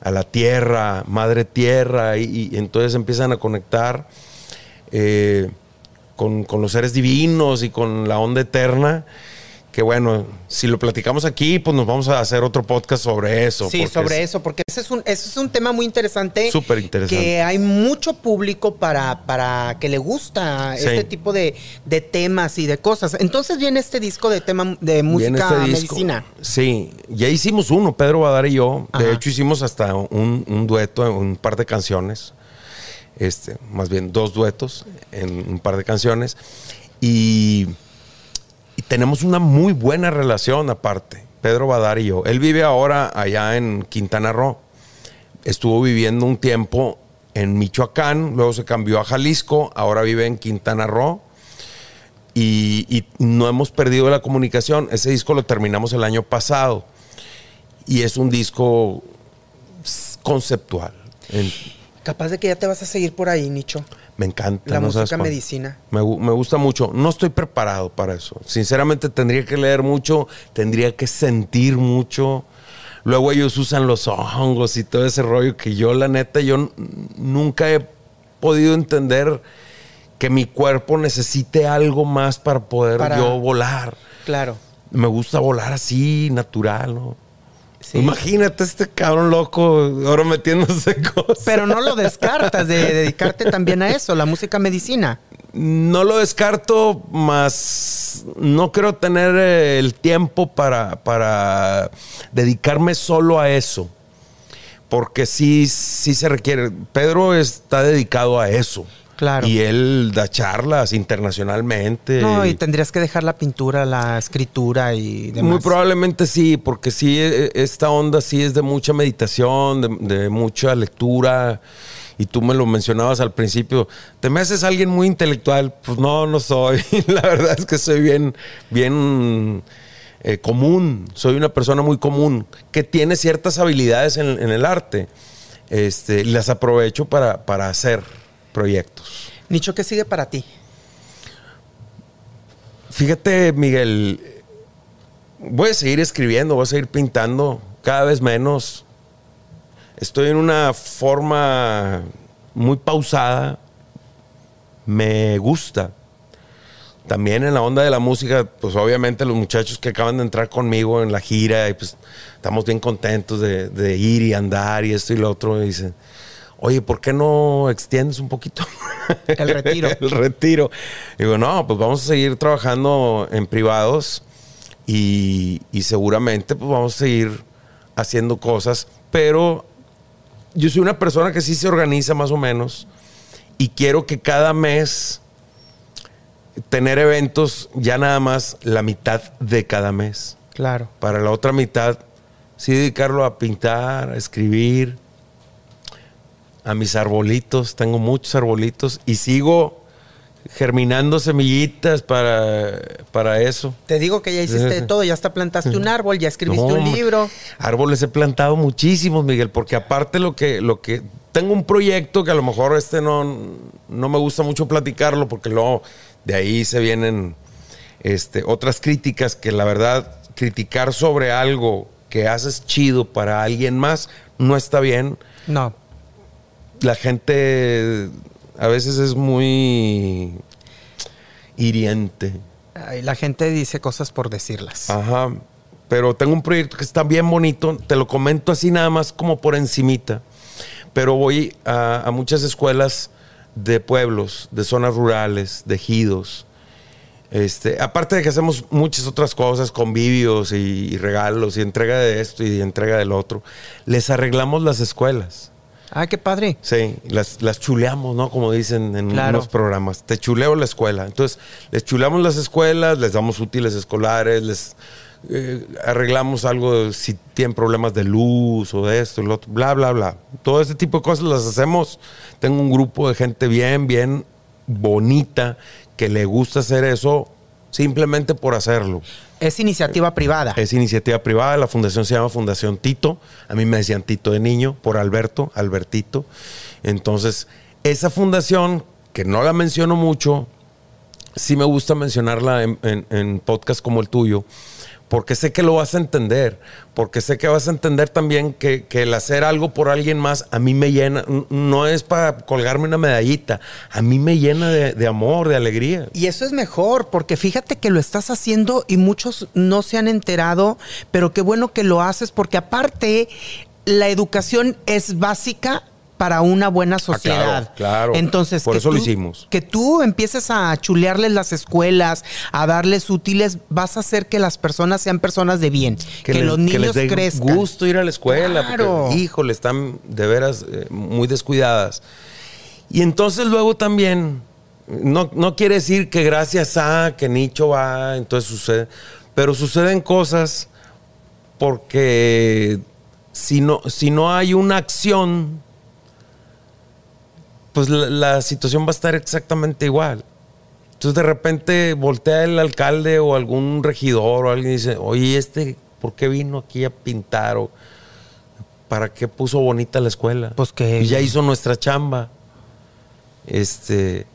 [SPEAKER 3] a la tierra, madre tierra, y, y entonces empiezan a conectar eh, con, con los seres divinos y con la onda eterna. Que bueno, si lo platicamos aquí, pues nos vamos a hacer otro podcast sobre eso.
[SPEAKER 2] Sí, sobre
[SPEAKER 3] es-
[SPEAKER 2] eso, porque ese es un, ese es un tema muy interesante.
[SPEAKER 3] Súper interesante.
[SPEAKER 2] Que hay mucho público para, para que le gusta
[SPEAKER 3] Sí.
[SPEAKER 2] este tipo de, de temas y de cosas. Entonces viene este disco de tema de música
[SPEAKER 3] este
[SPEAKER 2] medicina.
[SPEAKER 3] Sí, ya hicimos uno, Pedro Badar y yo. De
[SPEAKER 2] Ajá.
[SPEAKER 3] hecho, hicimos hasta un, un dueto un par de canciones. Este, más bien dos duetos en un par de canciones. Y, tenemos una muy buena relación aparte, Pedro Badar y yo. Él vive ahora allá en Quintana Roo. Estuvo viviendo un tiempo en Michoacán, luego se cambió a Jalisco, ahora vive en Quintana Roo y, no hemos perdido la comunicación. Ese disco lo terminamos el año pasado y es un disco conceptual.
[SPEAKER 2] Capaz de que ya te vas a seguir por ahí, Nicho.
[SPEAKER 3] Me encanta.
[SPEAKER 2] La
[SPEAKER 3] no
[SPEAKER 2] música medicina.
[SPEAKER 3] Me, gu- me gusta mucho. No estoy preparado para eso. Sinceramente tendría que leer mucho, tendría que sentir mucho. Luego ellos usan los hongos y todo ese rollo que yo, la neta, yo nunca he podido entender que mi cuerpo necesite algo más para poder
[SPEAKER 2] Para-
[SPEAKER 3] yo volar.
[SPEAKER 2] Claro.
[SPEAKER 3] Me gusta volar así, natural, ¿no?
[SPEAKER 2] Sí.
[SPEAKER 3] Imagínate este cabrón loco ahora metiéndose cosas.
[SPEAKER 2] Pero no lo descartas de dedicarte también a eso, la música medicina.
[SPEAKER 3] No lo descarto, más no creo tener eh, el tiempo para, para dedicarme solo a eso. Porque sí, sí se requiere. Pedro está dedicado a eso.
[SPEAKER 2] Claro.
[SPEAKER 3] Y él da charlas internacionalmente.
[SPEAKER 2] No, y tendrías que dejar la pintura, la escritura y demás.
[SPEAKER 3] Muy probablemente sí, porque sí, eh, esta onda sí es de mucha meditación, de, de mucha lectura. Y tú me lo mencionabas al principio. ¿Te me haces alguien muy intelectual? Pues no, no soy. La verdad es que soy bien, bien eh, común. Soy una persona muy común que tiene ciertas habilidades en, en el arte. Este, y las aprovecho para, para hacer proyectos.
[SPEAKER 2] Nicho, ¿qué sigue para ti?
[SPEAKER 3] Fíjate, Miguel, voy a seguir escribiendo, voy a seguir pintando cada vez menos. Estoy en una forma muy pausada. Me gusta. También en la onda de la música, pues obviamente los muchachos que acaban de entrar conmigo en la gira, y pues estamos bien contentos de, de ir y andar y esto y lo otro. Y dicen, oye, ¿por qué no extiendes un poquito?
[SPEAKER 2] El retiro.
[SPEAKER 3] el retiro. Digo, no, pues vamos a seguir trabajando en privados y, y seguramente pues vamos a seguir haciendo cosas, pero yo soy una persona que sí se organiza más o menos y quiero que cada mes tener eventos ya nada más la mitad de cada mes.
[SPEAKER 2] Claro.
[SPEAKER 3] Para la otra mitad, sí dedicarlo a pintar, a escribir, a mis arbolitos. Tengo muchos arbolitos y sigo germinando semillitas para, para eso.
[SPEAKER 2] Te digo que ya hiciste de todo, ya hasta plantaste un árbol, ya escribiste
[SPEAKER 3] No,
[SPEAKER 2] un libro.
[SPEAKER 3] Árboles he plantado muchísimos, Miguel, porque aparte lo que, lo que. Tengo un proyecto que a lo mejor este no, no me gusta mucho platicarlo, porque luego de ahí se vienen este, otras críticas que la verdad, criticar sobre algo que haces chido para alguien más no está bien.
[SPEAKER 2] No.
[SPEAKER 3] La gente a veces es muy hiriente.
[SPEAKER 2] Ay, la gente dice cosas por decirlas.
[SPEAKER 3] Ajá. Pero tengo un proyecto que está bien bonito. Te lo comento así nada más como por encimita. Pero voy a, a muchas escuelas de pueblos, de zonas rurales, de ejidos. Este, aparte de que hacemos muchas otras cosas, convivios y, y regalos y entrega de esto y entrega del otro, les arreglamos las escuelas.
[SPEAKER 2] Ah, qué padre.
[SPEAKER 3] Sí, las, las chuleamos, ¿no? Como dicen en
[SPEAKER 2] Claro.
[SPEAKER 3] unos programas. Te chuleo la escuela. Entonces, les chuleamos las escuelas, les damos útiles escolares, les eh, arreglamos algo si tienen problemas de luz o de esto lo otro, bla, bla, bla. Todo ese tipo de cosas las hacemos. Tengo un grupo de gente bien, bien bonita que le gusta hacer eso simplemente por hacerlo.
[SPEAKER 2] Es iniciativa privada.
[SPEAKER 3] Es iniciativa privada, la fundación se llama Fundación Tito. A mí me decían Tito de niño, por Alberto, Albertito. Entonces, esa fundación, que no la menciono mucho, sí me gusta mencionarla en, en, podcast como el tuyo, porque sé que lo vas a entender, porque sé que vas a entender también que, el hacer algo por alguien más a mí me llena, no es para colgarme una medallita, a mí me llena de, de amor, de alegría.
[SPEAKER 2] Y eso es mejor, porque fíjate que lo estás haciendo y muchos no se han enterado, pero qué bueno que lo haces, porque aparte la educación es básica para una buena sociedad.
[SPEAKER 3] Ah, claro.
[SPEAKER 2] Entonces,
[SPEAKER 3] Por
[SPEAKER 2] que
[SPEAKER 3] eso lo hicimos.
[SPEAKER 2] Que tú empieces a chulearles las escuelas, a darles útiles, vas a hacer que las personas sean personas de bien, que,
[SPEAKER 3] les-
[SPEAKER 2] los
[SPEAKER 3] que
[SPEAKER 2] niños
[SPEAKER 3] les dé
[SPEAKER 2] crezcan.
[SPEAKER 3] gusto ir a la escuela.
[SPEAKER 2] Claro.
[SPEAKER 3] Porque, híjole, están de veras eh, muy descuidadas. Y entonces luego también, no, no quiere decir que gracias a que Nicho va, entonces sucede, pero suceden cosas porque si no, si no hay una acción, pues la, la situación va a estar exactamente igual. Entonces de repente voltea el alcalde o algún regidor o alguien y dice, oye, este, ¿por qué vino aquí a pintar? O, ¿para qué puso bonita la escuela?
[SPEAKER 2] Pues que-
[SPEAKER 3] Y ya hizo nuestra chamba. Este.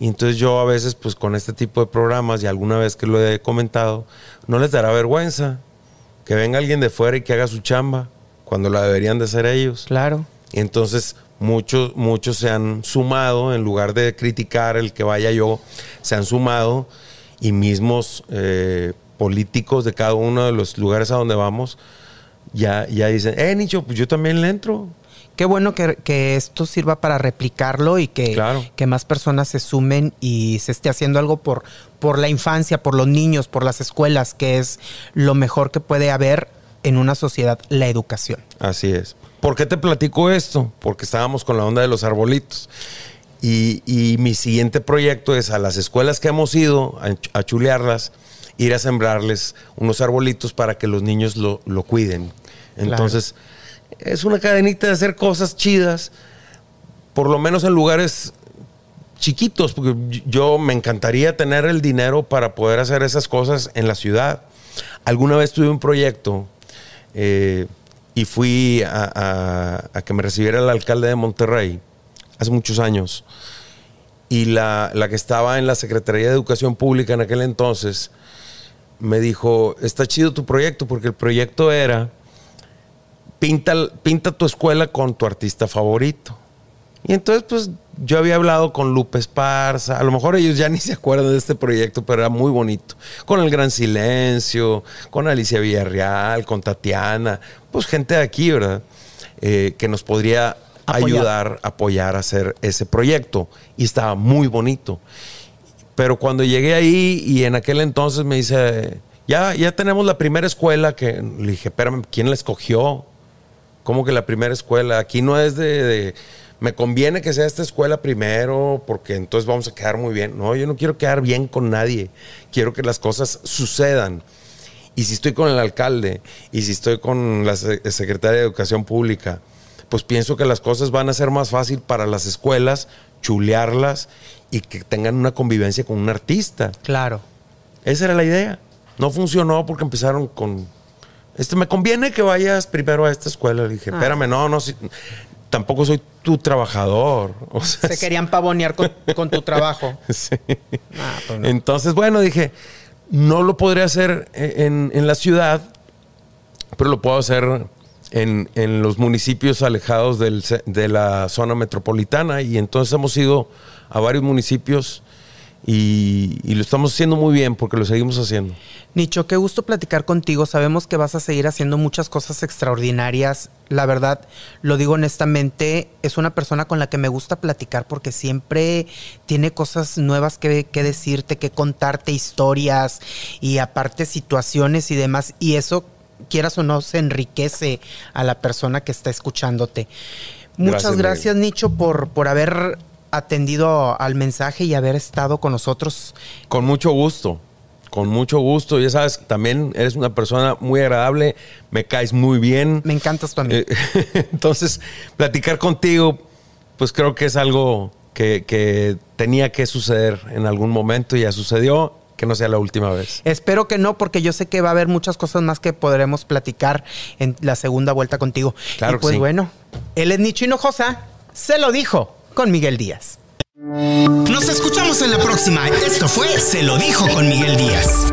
[SPEAKER 3] Y entonces yo a veces, pues con este tipo de programas, y alguna vez que lo he comentado, no les dará vergüenza que venga alguien de fuera y que haga su chamba, cuando la deberían de hacer ellos.
[SPEAKER 2] Claro.
[SPEAKER 3] Y entonces muchos, muchos se han sumado, en lugar de criticar el que vaya yo, se han sumado y mismos eh, políticos de cada uno de los lugares a donde vamos ya, ya dicen, eh, Nicho, pues yo también le entro.
[SPEAKER 2] Qué bueno que, que esto sirva para replicarlo y que,
[SPEAKER 3] Claro.
[SPEAKER 2] que más personas se sumen y se esté haciendo algo por, por la infancia, por los niños, por las escuelas, que es lo mejor que puede haber en una sociedad, la educación.
[SPEAKER 3] Así es. ¿Por qué te platico esto? Porque estábamos con la onda de los arbolitos. Y, y mi siguiente proyecto es a las escuelas que hemos ido a, a chulearlas, ir a sembrarles unos arbolitos para que los niños lo, lo cuiden. Entonces, es una cadenita de hacer cosas chidas, por lo menos en lugares chiquitos, porque yo me encantaría tener el dinero para poder hacer esas cosas en la ciudad. Alguna vez tuve un proyecto eh, y fui a, que me recibiera el alcalde de Monterrey hace muchos años. Y la, la que estaba en la Secretaría de Educación Pública en aquel entonces me dijo, está chido tu proyecto, porque el proyecto era, pinta, pinta tu escuela con tu artista favorito. Y entonces, pues, yo había hablado con Lupe Esparza. A lo mejor ellos ya ni se acuerdan de este proyecto, pero era muy bonito. Con El Gran Silencio, con Alicia Villarreal, con Tatiana. Pues gente de aquí, ¿verdad? Eh, que nos podría
[SPEAKER 2] Apoyar.
[SPEAKER 3] ayudar, apoyar a hacer ese proyecto. Y estaba muy bonito. Pero cuando llegué ahí y en aquel entonces me dice, ya, ya tenemos la primera escuela que le dije, espérame, ¿quién la escogió? ¿Cómo que la primera escuela? Aquí no es de, de- me conviene que sea esta escuela primero porque entonces vamos a quedar muy bien. No, yo no quiero quedar bien con nadie. Quiero que las cosas sucedan. Y si estoy con el alcalde y si estoy con la se- secretaria de Educación Pública, pues pienso que las cosas van a ser más fácil para las escuelas, chulearlas y que tengan una convivencia con un artista.
[SPEAKER 2] Claro.
[SPEAKER 3] Esa era la idea. No funcionó porque empezaron con. Este, me conviene que vayas primero a esta escuela. Le dije,
[SPEAKER 2] Ah.
[SPEAKER 3] espérame, no, no, si- tampoco soy tu trabajador. O sea,
[SPEAKER 2] Se querían pavonear con, con tu trabajo.
[SPEAKER 3] sí.
[SPEAKER 2] Ah, pues no.
[SPEAKER 3] Entonces, bueno, dije, no lo podré hacer en, en la ciudad, pero lo puedo hacer en, en los municipios alejados del de la zona metropolitana. Y entonces hemos ido a varios municipios y, y lo estamos haciendo muy bien porque lo seguimos haciendo.
[SPEAKER 2] Nicho, qué gusto platicar contigo. Sabemos que vas a seguir haciendo muchas cosas extraordinarias. La verdad, lo digo honestamente, es una persona con la que me gusta platicar porque siempre tiene cosas nuevas que, que decirte, que contarte, historias y aparte situaciones y demás. Y eso, quieras o no, se enriquece a la persona que está escuchándote. Muchas
[SPEAKER 3] Gracias,
[SPEAKER 2] gracias, Nicho, por, por haber atendido al mensaje y haber estado con nosotros.
[SPEAKER 3] Con mucho gusto, con mucho gusto. Ya sabes, también eres una persona muy agradable, me caes muy bien.
[SPEAKER 2] Me encantas mí.
[SPEAKER 3] Eh, Entonces, platicar contigo, pues creo que es algo que, que tenía que suceder en algún momento y ya sucedió, que no sea la última vez.
[SPEAKER 2] Espero que no, porque yo sé que va a haber muchas cosas más que podremos platicar en la segunda vuelta contigo.
[SPEAKER 3] Claro
[SPEAKER 2] y
[SPEAKER 3] que
[SPEAKER 2] pues
[SPEAKER 3] sí.
[SPEAKER 2] bueno, él es Nicho Hinojosa, se lo dijo con Miguel Díaz.
[SPEAKER 1] Nos escuchamos en la próxima. Esto fue Se lo dijo con Miguel Díaz.